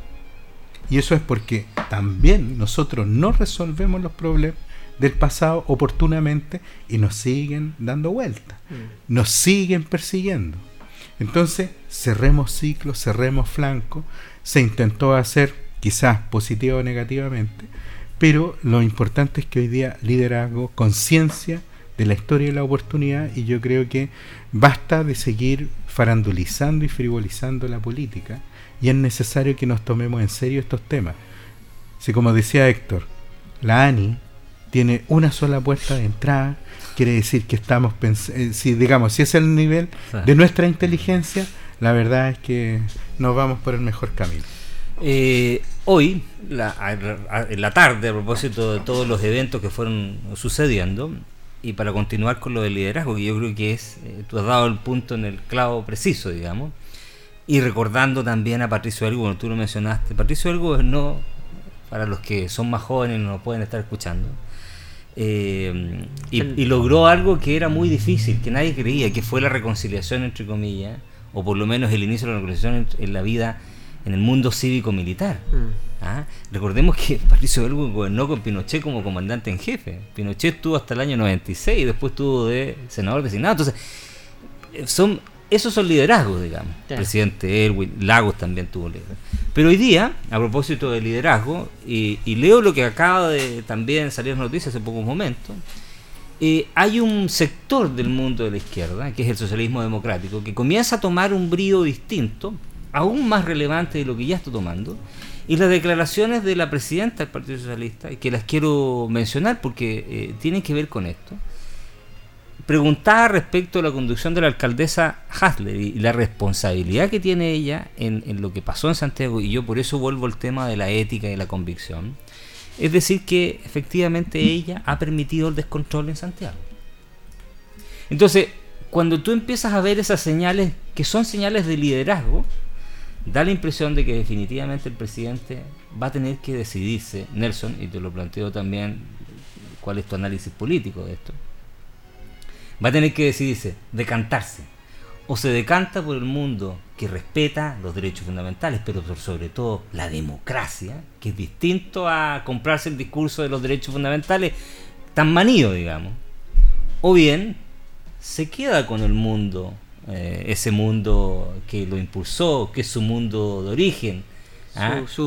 y eso es porque también nosotros no resolvemos los problemas del pasado oportunamente y nos siguen dando vueltas, mm. nos siguen persiguiendo. Entonces, cerremos ciclos, cerremos flanco. Se intentó hacer, quizás positivo o negativamente, pero lo importante es que hoy día liderazgo, conciencia de la historia y la oportunidad, y yo creo que basta de seguir farandulizando y frivolizando la política, y es necesario que nos tomemos en serio estos temas. Si como decía Héctor, la ANI tiene una sola puerta de entrada, quiere decir que estamos pensando, eh, si digamos, si es el nivel de nuestra inteligencia, la verdad es que nos vamos por el mejor camino. Eh, hoy, en la tarde, a propósito de todos los eventos que fueron sucediendo, y para continuar con lo del liderazgo, que yo creo que es, eh, tú has dado el punto en el clavo preciso, digamos, y recordando también a Patricio Elgo, como tú lo mencionaste, Patricio Elgo no, para los que son más jóvenes y no lo pueden estar escuchando, eh, y, logró algo que era muy difícil, que nadie creía, que fue la reconciliación, entre comillas, o por lo menos el inicio de la reconciliación en, la vida, en el mundo cívico-militar. Mm. ¿Ah? Recordemos que Patricio Elwin gobernó con Pinochet como comandante en jefe. Pinochet estuvo hasta el año 96 y después estuvo de senador designado. Entonces, eh, son esos son liderazgos, digamos. Presidente Elwin, Lagos también tuvo liderazgo. Pero hoy día, a propósito de liderazgo, y, leo lo que acaba de también salir noticias hace pocos momentos, eh, hay un sector del mundo de la izquierda, que es el socialismo democrático, que comienza a tomar un brío distinto, aún más relevante de lo que ya está tomando, y las declaraciones de la presidenta del Partido Socialista, que las quiero mencionar porque eh, tienen que ver con esto, preguntaba respecto a la conducción de la alcaldesa Hasler y la responsabilidad que tiene ella en, lo que pasó en Santiago, y yo por eso vuelvo al tema de la ética y la convicción. Es decir, que efectivamente ella ha permitido el descontrol en Santiago. Entonces, cuando tú empiezas a ver esas señales, que son señales de liderazgo, da la impresión de que definitivamente el presidente va a tener que decidirse, Nelson, y te lo planteo también, cuál es tu análisis político de esto va a tener que decidirse, decantarse. O se decanta por el mundo que respeta los derechos fundamentales, pero sobre todo la democracia, que es distinto a comprarse el discurso de los derechos fundamentales tan manío, digamos. O bien se queda con el mundo, eh, ese mundo que lo impulsó, que es su mundo de origen, ¿ah? su,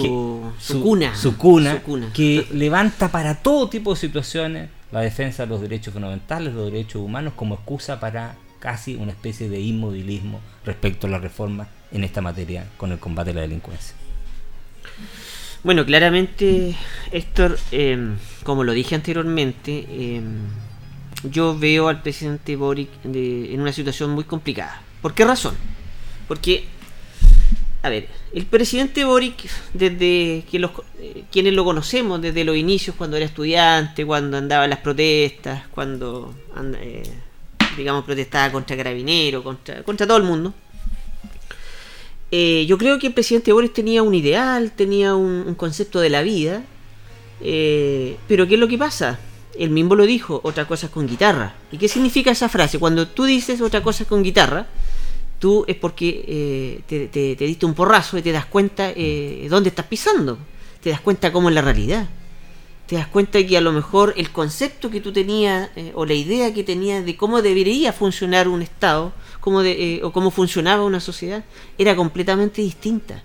cuna, su, cuna, que levanta para todo tipo de situaciones la defensa de los derechos fundamentales, los derechos humanos, como excusa para casi una especie de inmovilismo respecto a la reforma en esta materia con el combate a la delincuencia. Bueno, claramente, Héctor, em, como lo dije anteriormente, em, yo veo al presidente Boric en una situación muy complicada. ¿Por qué razón? Porque, a ver, el presidente Boric, desde que los, eh, quienes lo conocemos, desde los inicios, cuando era estudiante, cuando andaba en las protestas, cuando eh, digamos, protestaba contra Carabinero, contra, contra todo el mundo. Eh, yo creo que el presidente Boris tenía un ideal, tenía un, concepto de la vida, eh, pero ¿qué es lo que pasa? Él mismo lo dijo, otra cosa es con guitarra. ¿Y qué significa esa frase? Cuando tú dices otra cosa es con guitarra, tú es porque eh, te, te, diste un porrazo y te das cuenta dónde estás pisando, te das cuenta cómo es la realidad te das cuenta que a lo mejor el concepto que tú tenías eh, o la idea que tenías de cómo debería funcionar un Estado cómo de, eh, o cómo funcionaba una sociedad era completamente distinta.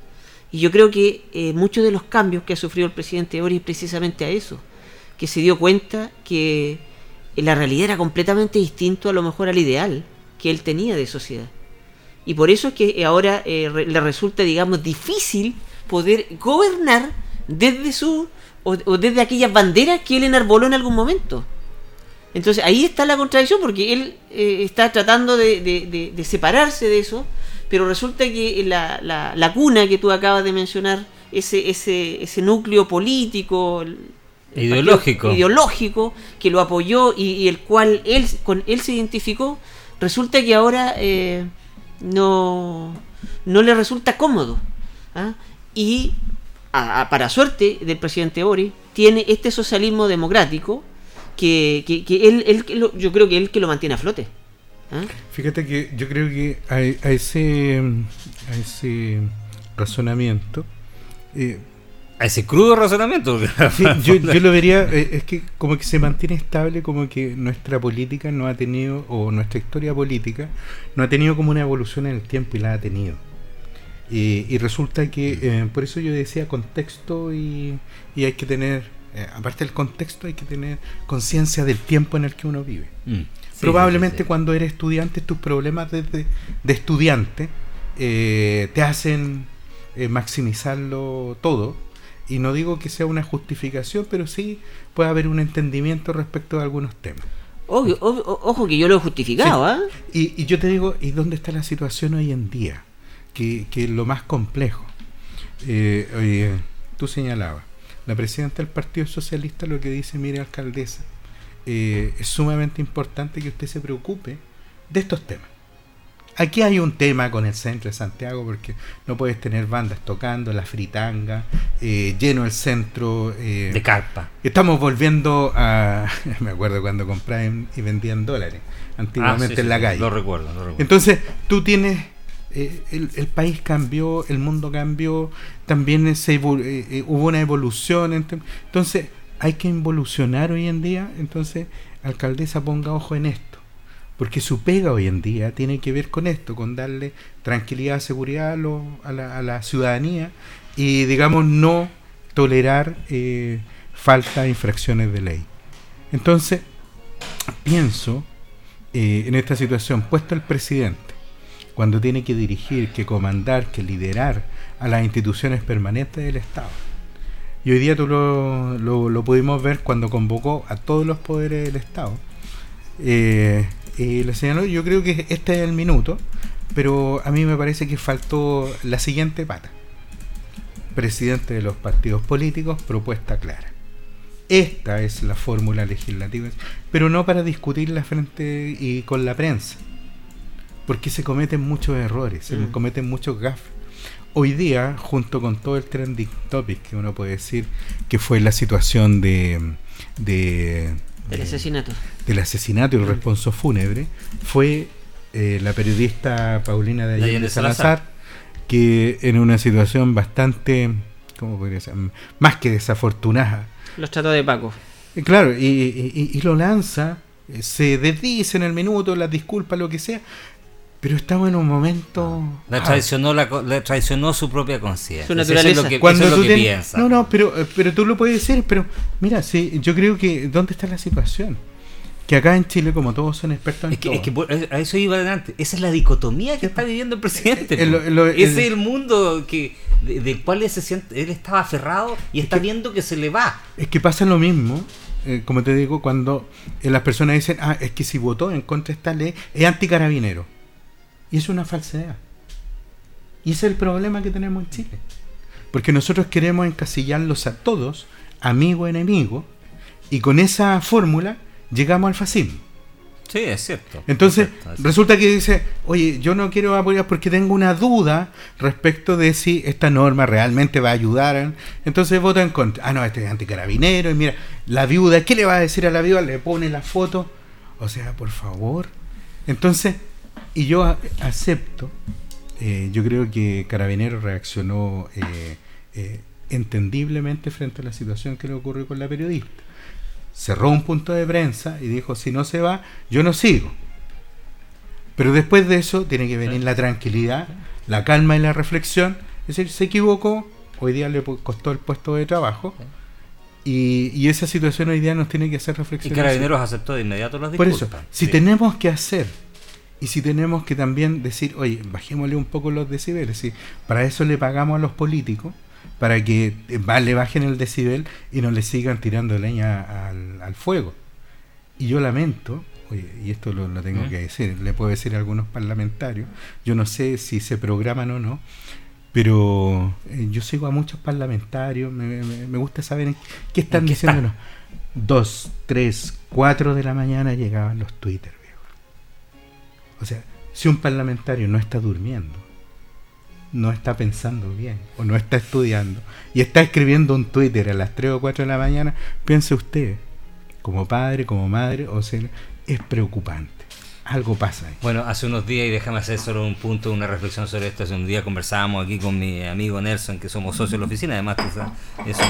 Y yo creo que eh, muchos de los cambios que ha sufrido el presidente Ori es precisamente a eso, que se dio cuenta que la realidad era completamente distinto a lo mejor al ideal que él tenía de sociedad. Y por eso es que ahora le resulta, digamos, difícil poder gobernar desde su o, desde aquellas banderas que él enarboló en algún momento. Entonces ahí está la contradicción porque él eh, está tratando de, separarse de eso, pero resulta que la, la, cuna que tú acabas de mencionar, ese, ese, ese núcleo político, ideológico. ideológico que lo apoyó y, el cual él, con él se identificó, resulta que ahora eh, no, no le resulta cómodo. ¿ah? Y para suerte del presidente Boris, tiene este socialismo democrático que, que, él, él yo creo que él que lo mantiene a flote. ¿ah? Fíjate que yo creo que a, ese, a ese razonamiento... Eh, a ese crudo razonamiento. yo, yo, lo vería, eh, es que como que se mantiene estable, como que nuestra política no ha tenido, o nuestra historia política, no ha tenido como una evolución en el tiempo y la ha tenido. Y, resulta que, eh, por eso yo decía contexto y, hay que tener, eh, aparte del contexto, hay que tener conciencia del tiempo en el que uno vive. Mm. Probablemente cuando eres estudiante, tus problemas desde de estudiante eh, te hacen maximizarlo todo. Y no digo que sea una justificación, pero sí puede haber un entendimiento respecto de algunos temas. ojo que yo lo he justificado. ¿ah? Y, y yo te digo, ¿y dónde está la situación hoy en día? que, es lo más complejo. Eh, tú señalabas, la presidenta del Partido Socialista lo que dice, mire alcaldesa, eh, es sumamente importante que usted se preocupe de estos temas. Aquí hay un tema con el centro de Santiago porque no puedes tener bandas tocando, la fritanga, eh, lleno el centro. de carpa. Estamos volviendo a. Me acuerdo cuando compraban y vendían dólares antiguamente ah, en la calle. Lo recuerdo, lo recuerdo. Entonces, tú tienes eh, el, país cambió, el mundo cambió, también se eh, eh, hubo una evolución. Entonces, hay que involucionar hoy en día. Entonces, alcaldesa, ponga ojo en esto. Porque su pega hoy en día tiene que ver con esto, con darle tranquilidad, seguridad a, la, ciudadanía y, digamos, no tolerar falta de infracciones de ley. Entonces, pienso en esta situación, puesto el presidente, cuando tiene que dirigir, que comandar, que liderar a las instituciones permanentes del Estado. Y hoy día tú lo, lo, pudimos ver cuando convocó a todos los poderes del Estado. Eh, y le señaló, yo creo que este es el minuto, pero a mí me parece que faltó la siguiente pata. Presidente de los partidos políticos, propuesta clara. Esta es la fórmula legislativa, pero no para discutirla frente y con la prensa porque se cometen muchos errores, se mm. cometen muchos gafes. Hoy día, junto con todo el trending topic que uno puede decir que fue la situación de, del asesinato, del asesinato y el mm. responso fúnebre, fue eh, la periodista Paulina de Allende, Salazar, que en una situación bastante, ¿cómo podría ser? Más que desafortunada. Los trató de Paco. Eh, claro, y, y- y lo lanza, eh, se desdice en el minuto, las disculpas, lo que sea, pero estamos en un momento... La Ah, traicionó, la, co- le traicionó su propia conciencia. Su Eso es naturaleza. lo que, cuando eso es tú lo que piensa. No, no, pero, eh, pero tú lo puedes decir, pero mira, sí, yo creo que ¿dónde está la situación? Que acá en Chile, como todos son expertos en Es que, todo, es que por- a eso iba adelante. Esa es la dicotomía que está viviendo el presidente. El- lo- Ese es el mundo que de- del cual él se siente, él estaba aferrado y está viendo que se le va. Es que pasa lo mismo, eh, como te digo, cuando eh, las personas dicen, ah, es que si votó en contra de esta ley, es anticarabinero. Y es una falsedad. Y ese es el problema que tenemos en Chile. Porque nosotros queremos encasillarlos a todos, amigo, enemigo, y con esa fórmula llegamos al fascismo. Sí, es cierto. Entonces, Es cierto, es resulta que dice, oye, yo no quiero apoyar porque tengo una duda respecto de si esta norma realmente va a ayudar. Entonces vota en contra. Ah, no, este es anticarabinero. Y mira, la viuda, ¿qué le va a decir a la viuda? Le pone la foto. O sea, por favor. Entonces, y yo a- acepto, eh, yo creo que Carabinero reaccionó eh, eh, entendiblemente frente a la situación que le ocurrió con la periodista cerró un punto de prensa y dijo, si no se va, yo no sigo. Pero después de eso tiene que venir la tranquilidad, la calma y la reflexión. Es decir, se equivocó, hoy día le costó el puesto de trabajo. Y, y esa situación hoy día nos tiene que hacer Y reflexionar. Carabineros aceptó de inmediato las Por disculpas. eso, si Sí. tenemos que hacer y si tenemos que también decir, oye, bajémosle un poco los decibeles, ¿sí? para eso le pagamos a los políticos, para que eh, le bajen el decibel y no le sigan tirando leña al, al fuego. Y yo lamento, oye, y esto lo, lo tengo que decir, le puedo decir a algunos parlamentarios, yo no sé si se programan o no, pero eh, yo sigo a muchos parlamentarios, me, me- me gusta saber en qué están ¿En qué diciéndonos. Dos, tres, cuatro de la mañana llegaban los Twitter. O sea, si un parlamentario no está durmiendo, no está pensando bien, o no está estudiando, y está escribiendo un Twitter a las 3 o 4 de la mañana, piense usted, como padre, como madre, o sea, es preocupante. Algo pasa ahí. Bueno, hace unos días, y déjame hacer solo un punto, una reflexión sobre esto. Hace un día conversábamos aquí con mi amigo Nelson, que somos socios de la oficina, además, sabes, eso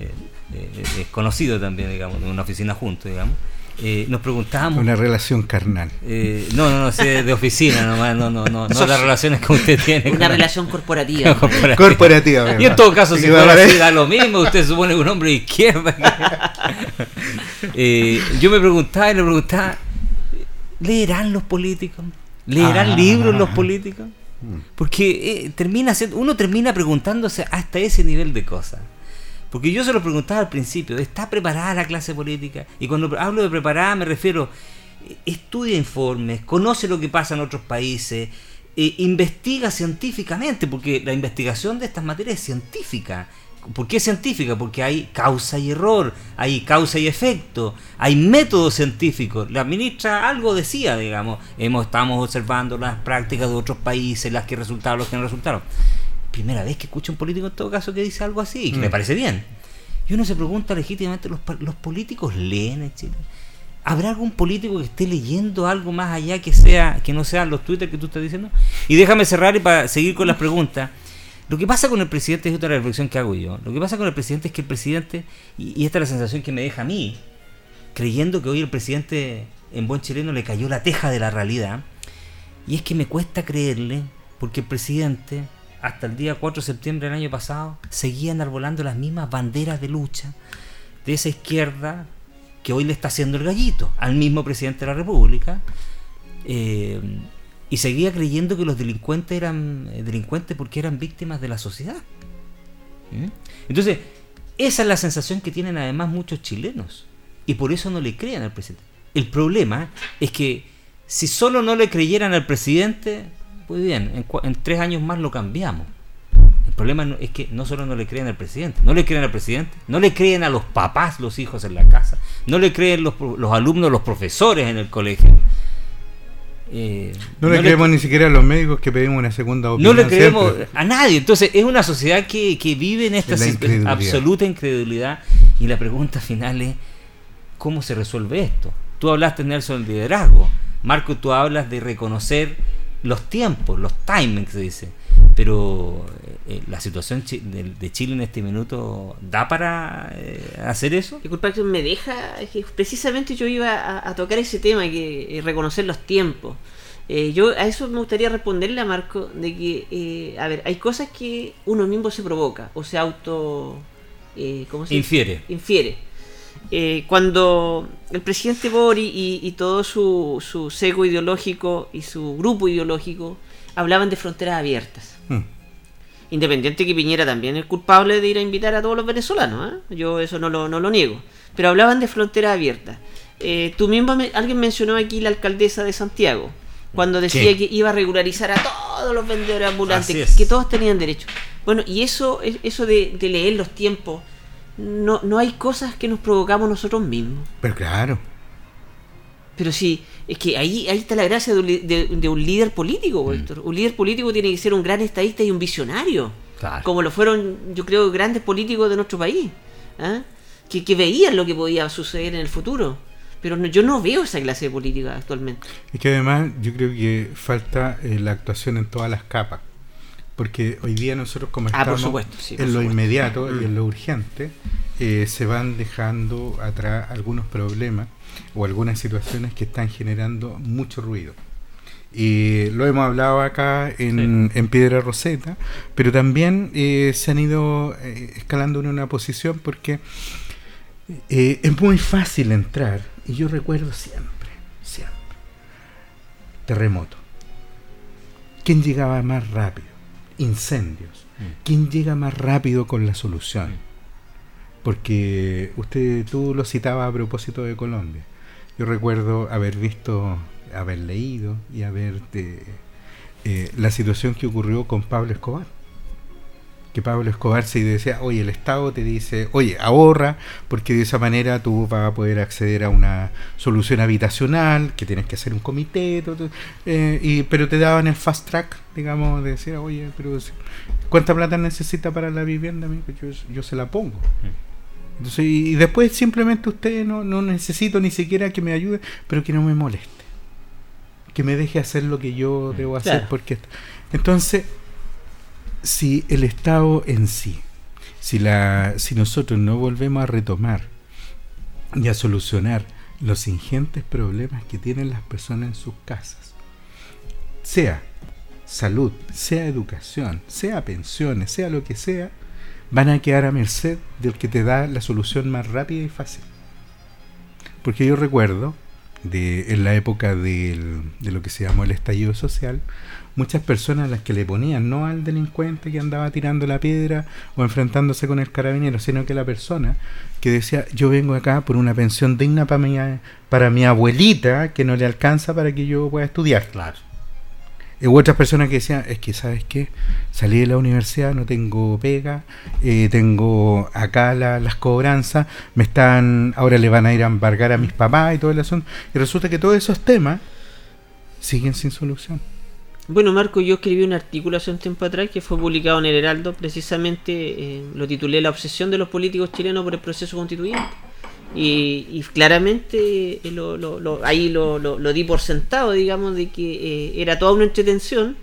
eh, eh, es conocido también, digamos, de una oficina juntos, digamos. Eh, nos preguntábamos. Una relación carnal. eh, no, no, no, sí, de oficina nomás, no, no, no, no las es relaciones que usted tiene. Una con- relación corporativa. corporativa. Corporativa, Y en todo caso, si fuera así, da lo mismo. Usted supone que un hombre de izquierda. Eh, yo me preguntaba y le preguntaba: ¿leerán los políticos? ¿Leerán Ah. libros los políticos? Porque eh, termina siendo, uno termina preguntándose hasta ese nivel de cosas. Porque yo se lo preguntaba al principio, ¿está preparada la clase política? Y cuando hablo de preparada me refiero, estudia informes, conoce lo que pasa en otros países, eh, investiga científicamente, porque la investigación de estas materias es científica. ¿Por qué científica? Porque hay causa y error, hay causa y efecto, hay métodos científicos. La ministra algo decía, digamos, estamos observando las prácticas de otros países, las que resultaron, los que no resultaron primera vez que escucho a un político en todo caso que dice algo así, y que Mm. me parece bien. Y uno se pregunta legítimamente, ¿los, ¿los políticos leen en Chile? ¿Habrá algún político que esté leyendo algo más allá que sea que no sean los Twitter que tú estás diciendo? Y déjame cerrar y para seguir con las preguntas. Lo que pasa con el presidente es otra reflexión que hago yo. Lo que pasa con el presidente es que el presidente, y, y esta es la sensación que me deja a mí, creyendo que hoy el presidente en buen chileno le cayó la teja de la realidad, y es que me cuesta creerle, porque el presidente, hasta el día 4 de septiembre del año pasado, seguía enarbolando las mismas banderas de lucha de esa izquierda que hoy le está haciendo el gallito al mismo presidente de la República. eh, y seguía creyendo que los delincuentes eran eh, delincuentes porque eran víctimas de la sociedad. ¿Mm? Entonces, esa es la sensación que tienen además muchos chilenos. Y por eso no le crean al presidente. El problema es que si solo no le creyeran al presidente, pues bien, en, tres años más lo cambiamos. El problema no- es que no solo no le creen al presidente, no le creen al presidente, no le creen a los papás, los hijos en la casa, no le creen los, los alumnos, los profesores en el colegio. Eh, No le creemos ni siquiera a los médicos que pedimos una segunda no opinión. le creemos siempre. a nadie. Entonces, es una sociedad que, que vive en esta incredulidad. absoluta incredulidad. Y la pregunta final es: ¿cómo se resuelve esto? Tú hablaste, Nelson, del liderazgo. Marco, tú hablas de reconocer los tiempos, los timings, se dice. pero eh, la situación de, Chile en este minuto da para eh, hacer eso. Disculpa que me deja, que precisamente yo iba a, tocar ese tema, que reconocer los tiempos. yo a eso me gustaría responderle a Marco de que, a ver, hay cosas que uno mismo se provoca o se auto... ¿cómo se Infiere. Infiere. Cuando el presidente Bori y, todo su, su seco ideológico y su grupo ideológico hablaban de fronteras abiertas. Hmm. Independiente que Piñera también es culpable de ir a invitar a todos los venezolanos, ¿eh? yo eso no lo, no lo niego. Pero hablaban de fronteras abiertas. Eh, tú mismo, alguien mencionó aquí la alcaldesa de Santiago, cuando decía que iba a regularizar a todos los vendedores ambulantes, que todos tenían derecho. Bueno, y eso, eso de, de leer los tiempos, no, no hay cosas que nos provocamos nosotros mismos. Pero claro. Pero sí, es que ahí, ahí está la gracia de un, líder político, mm. Un líder político tiene que ser un gran estadista y un visionario. Como lo fueron, yo creo, grandes políticos de nuestro país. ¿ah? Que, veían lo que podía suceder en el futuro. Pero yo no veo esa clase de política actualmente. Es que además yo creo que falta eh, la actuación en todas las capas. Porque hoy día nosotros como ah, estamos en lo inmediato y en lo urgente, eh, se van dejando atrás algunos problemas o algunas situaciones que están generando mucho ruido. Y lo hemos hablado acá en, Piedra Roseta, pero también eh, se han ido eh, escalando en una posición porque es muy fácil entrar, y yo recuerdo siempre, siempre, terremoto. ¿Quién llegaba más rápido? Incendios. Mm. ¿Quién llega más rápido con la solución? Porque usted, tú lo citaba a propósito de Colombia. Yo recuerdo haber visto, haber leído y haber eh, la situación que ocurrió con Pablo Escobar. Que Pablo Escobar se decía, oye, el Estado te dice, oye, ahorra, porque de esa manera tú vas a poder acceder a una solución habitacional, que tienes que hacer un comité, eh, y, pero te daban el fast track, digamos, de decir, oye, pero ¿cuánta plata necesita para la vivienda? Yo, yo se la pongo. Mm y después simplemente usted no, no necesito ni siquiera que me ayude, pero que no me moleste. Que me deje hacer lo que yo debo hacer. porque Entonces, si el Estado en sí, si, la, si nosotros no volvemos a retomar y a solucionar los ingentes problemas que tienen las personas en sus casas, sea salud, sea educación, sea pensiones, sea lo que sea, van a quedar a merced del que te da la solución más rápida y fácil. Porque yo recuerdo, de, en la época de lo que se llamó el estallido social, muchas personas a las que le ponían no al delincuente que andaba tirando la piedra o enfrentándose con el carabinero, sino que la persona que decía, yo vengo acá por una pensión digna para mi, para mi abuelita que no le alcanza para que yo pueda estudiar. Claro. Y otras personas que decían, es que, ¿sabes qué? Salí de la universidad, no tengo pega, eh, tengo acá las cobranzas, me están, ahora le van a ir a embargar a mis papás y todo el asunto. Y resulta que todos esos temas siguen sin solución. Bueno, Marco, yo escribí un artículo hace un tiempo atrás que fue publicado en el Heraldo, precisamente eh, lo titulé La obsesión de los políticos chilenos por el proceso constituyente. Y, claramente eh, lo, lo, ahí lo, di por sentado, digamos, de que eh, era toda una entretención.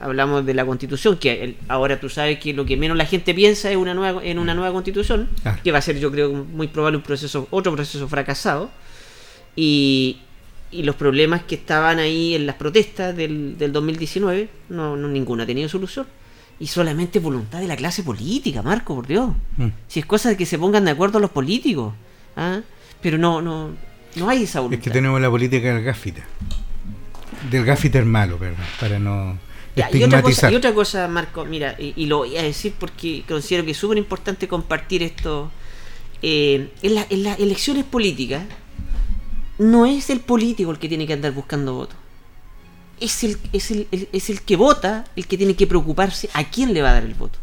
Hablamos de la constitución, que ahora tú sabes que lo que menos la gente piensa es una nueva, en una nueva constitución, que va a ser yo creo muy probable un proceso, otro proceso fracasado. Y, y los problemas que estaban ahí en las protestas del, del 2019, no, no ninguna ha tenido solución y solamente voluntad de la clase política, Marco, por Dios. Mm. Si es cosa de que se pongan de acuerdo los políticos. ¿ah? Pero no, no, no hay esa voluntad. Es que tenemos la política del gafita. Del gafita malo, ¿verdad? Para no y, otra cosa, y otra cosa, Marco, mira, y, lo voy a decir porque considero que es súper importante compartir esto. Eh, en, en las elecciones políticas, no es el político el que tiene que andar buscando votos. Es el, es, el, es el que vota el que tiene que preocuparse a quién le va a dar el voto.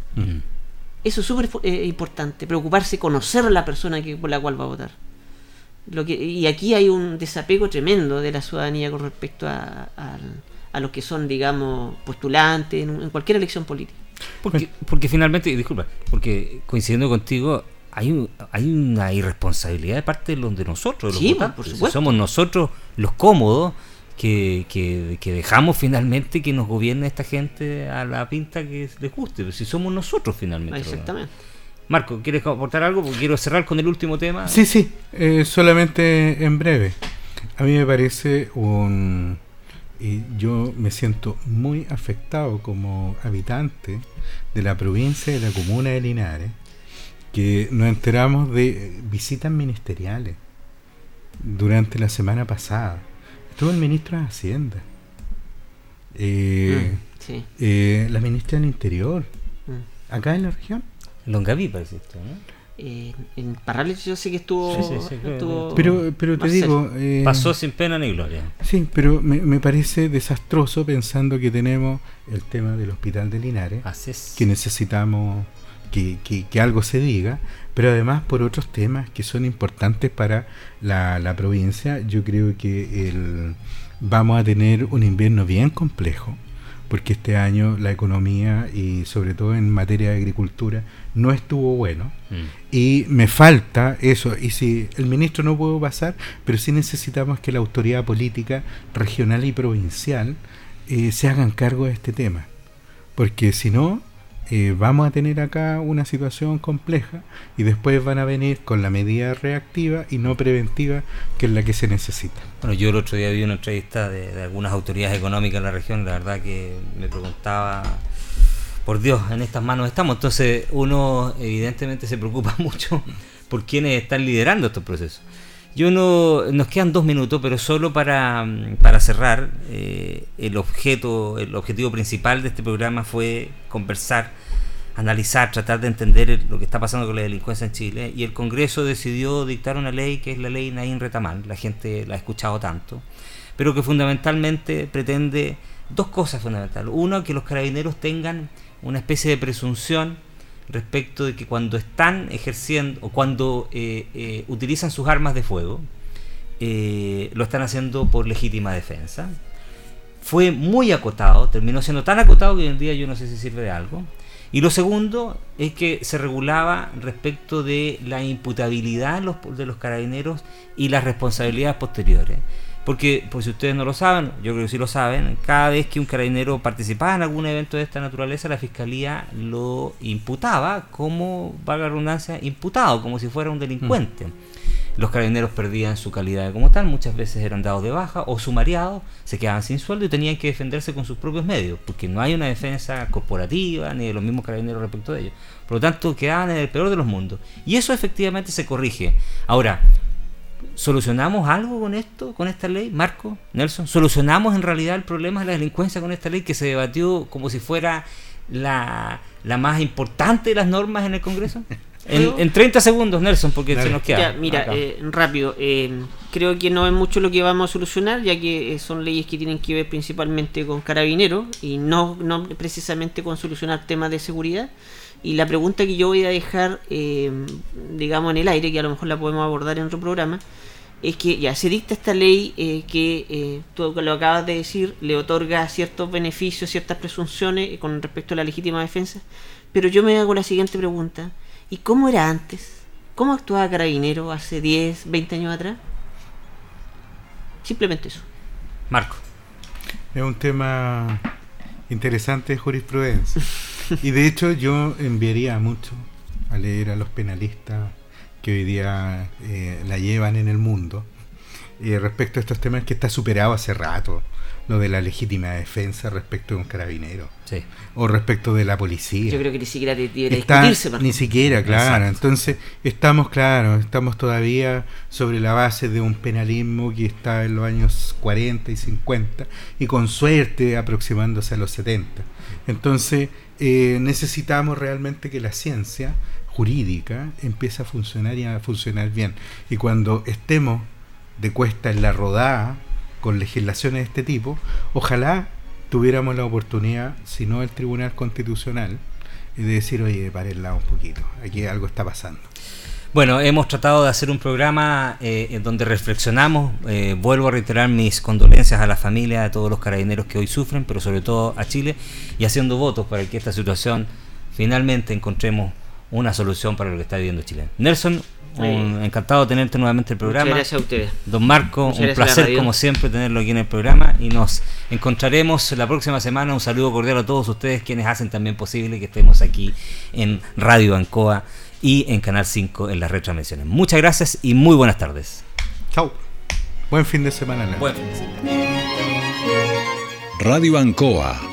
Eso es súper eh, importante, preocuparse, conocer a la persona que, por la cual va a votar. Lo que, y aquí hay un desapego tremendo de la ciudadanía con respecto a, a, los que son, digamos, postulantes en, cualquier elección política. Porque, porque finalmente, disculpa, porque coincidiendo contigo, hay, hay una irresponsabilidad de parte de los de nosotros, de los sí, por supuesto. somos nosotros los cómodos, que, que, dejamos finalmente que nos gobierne esta gente a la pinta que les guste, si somos nosotros finalmente. Exactamente. Marco, ¿quieres aportar algo? Porque quiero cerrar con el último tema. Sí, sí, eh, solamente en breve. A mí me parece un... Y yo me siento muy afectado como habitante de la provincia de la comuna de Linares, que nos enteramos de visitas ministeriales durante la semana pasada. Estuvo el ministro de Hacienda, eh, mm, eh, la ministra del Interior, mm. acá en la región. Longaví parece esto, ¿no? Eh, en Parales yo sé que estuvo, pero pero te digo pasó sin pena ni gloria sí pero me, me, parece desastroso pensando que tenemos el tema del hospital de Linares que necesitamos que, que, algo se diga pero además por otros temas que son importantes para la, la provincia yo creo que el, vamos a tener un invierno bien complejo porque este año la economía y sobre todo en materia de agricultura no estuvo bueno. Mm. y me falta eso. Y si el ministro no pudo pasar pero sí necesitamos que la autoridad política regional y provincial eh, se hagan cargo de este tema. Porque si no vamos a tener acá una situación compleja y después van a venir con la medida reactiva y no preventiva que es la que se necesita. Bueno, yo el otro día vi una entrevista de, algunas autoridades económicas en la región, la verdad que me preguntaba, por Dios, en estas manos estamos. Entonces uno evidentemente se preocupa mucho por quienes están liderando estos procesos. Yo no, nos quedan dos minutos, pero solo para, para cerrar, eh, el objeto, el objetivo principal de este programa fue conversar, analizar, tratar de entender lo que está pasando con la delincuencia en Chile. Y el Congreso decidió dictar una ley que es la ley Naín Retamal, la gente la ha escuchado tanto, pero que fundamentalmente pretende dos cosas fundamentales. Uno, que los carabineros tengan una especie de presunción respecto de que cuando están ejerciendo o cuando eh, eh, utilizan sus armas de fuego, eh, lo están haciendo por legítima defensa. Fue muy acotado, terminó siendo tan acotado que hoy en día yo no sé si sirve de algo. Y lo segundo es que se regulaba respecto de la imputabilidad de los carabineros y las responsabilidades posteriores. Porque, pues si ustedes no lo saben, yo creo que sí lo saben, cada vez que un carabinero participaba en algún evento de esta naturaleza, la fiscalía lo imputaba como, valga la redundancia, imputado, como si fuera un delincuente. Mm. Los carabineros perdían su calidad como tal, muchas veces eran dados de baja o sumariados, se quedaban sin sueldo y tenían que defenderse con sus propios medios, porque no hay una defensa corporativa ni de los mismos carabineros respecto de ellos. Por lo tanto, quedaban en el peor de los mundos. Y eso efectivamente se corrige. Ahora, ¿Solucionamos algo con esto, con esta ley, Marco, Nelson? ¿Solucionamos en realidad el problema de la delincuencia con esta ley que se debatió como si fuera la, más importante de las normas en el Congreso? En, en 30 segundos, Nelson, porque se nos queda. mira, eh, rápido. Eh, creo que no es mucho lo que vamos a solucionar, ya que eh, son leyes que tienen que ver principalmente con carabineros y no, no precisamente con solucionar temas de seguridad. Y la pregunta que yo voy a dejar, digamos, en el aire, que a lo mejor la podemos abordar en otro programa, es que ya se dicta esta ley eh, que eh, tú lo acabas de decir, le otorga ciertos beneficios, ciertas presunciones con respecto a la legítima defensa, pero yo me hago la siguiente pregunta, ¿y cómo era antes? ¿Cómo actuaba Carabinero hace 10, 20 años atrás? Simplemente eso. Marco. Es un tema interesante de jurisprudencia. y de hecho yo enviaría mucho a leer a los penalistas que hoy día eh, la llevan en el mundo. Y respecto a estos temas que está superado hace rato, lo de la legítima defensa respecto de un carabinero. O respecto de la policía. Yo creo que ni siquiera debería discutirse. Ni siquiera, claro. Entonces, estamos, claro, estamos todavía sobre la base de un penalismo que está en los años 40 y 50 y con suerte aproximándose a los 70. Entonces, eh, necesitamos realmente que la ciencia jurídica empieza a funcionar y a funcionar bien. Y cuando estemos de cuesta en la rodada con legislaciones de este tipo, ojalá tuviéramos la oportunidad, si no el Tribunal Constitucional, de decir, oye, lado un poquito, aquí algo está pasando. Bueno, hemos tratado de hacer un programa eh, en donde reflexionamos. Eh, vuelvo a reiterar mis condolencias a la familia, a todos los carabineros que hoy sufren, pero sobre todo a Chile, y haciendo votos para que esta situación finalmente encontremos una solución para lo que está viviendo Chile. Nelson, encantado de tenerte nuevamente en el programa. Muchas gracias a ustedes. Don Marco, un placer como siempre tenerlo aquí en el programa y nos encontraremos la próxima semana. Un saludo cordial a todos ustedes quienes hacen también posible que estemos aquí en Radio Ancoa y en Canal 5 en las retransmisiones. Muchas gracias y muy buenas tardes. Chao. Buen fin de semana. Buen fin de semana. Radio Ancoa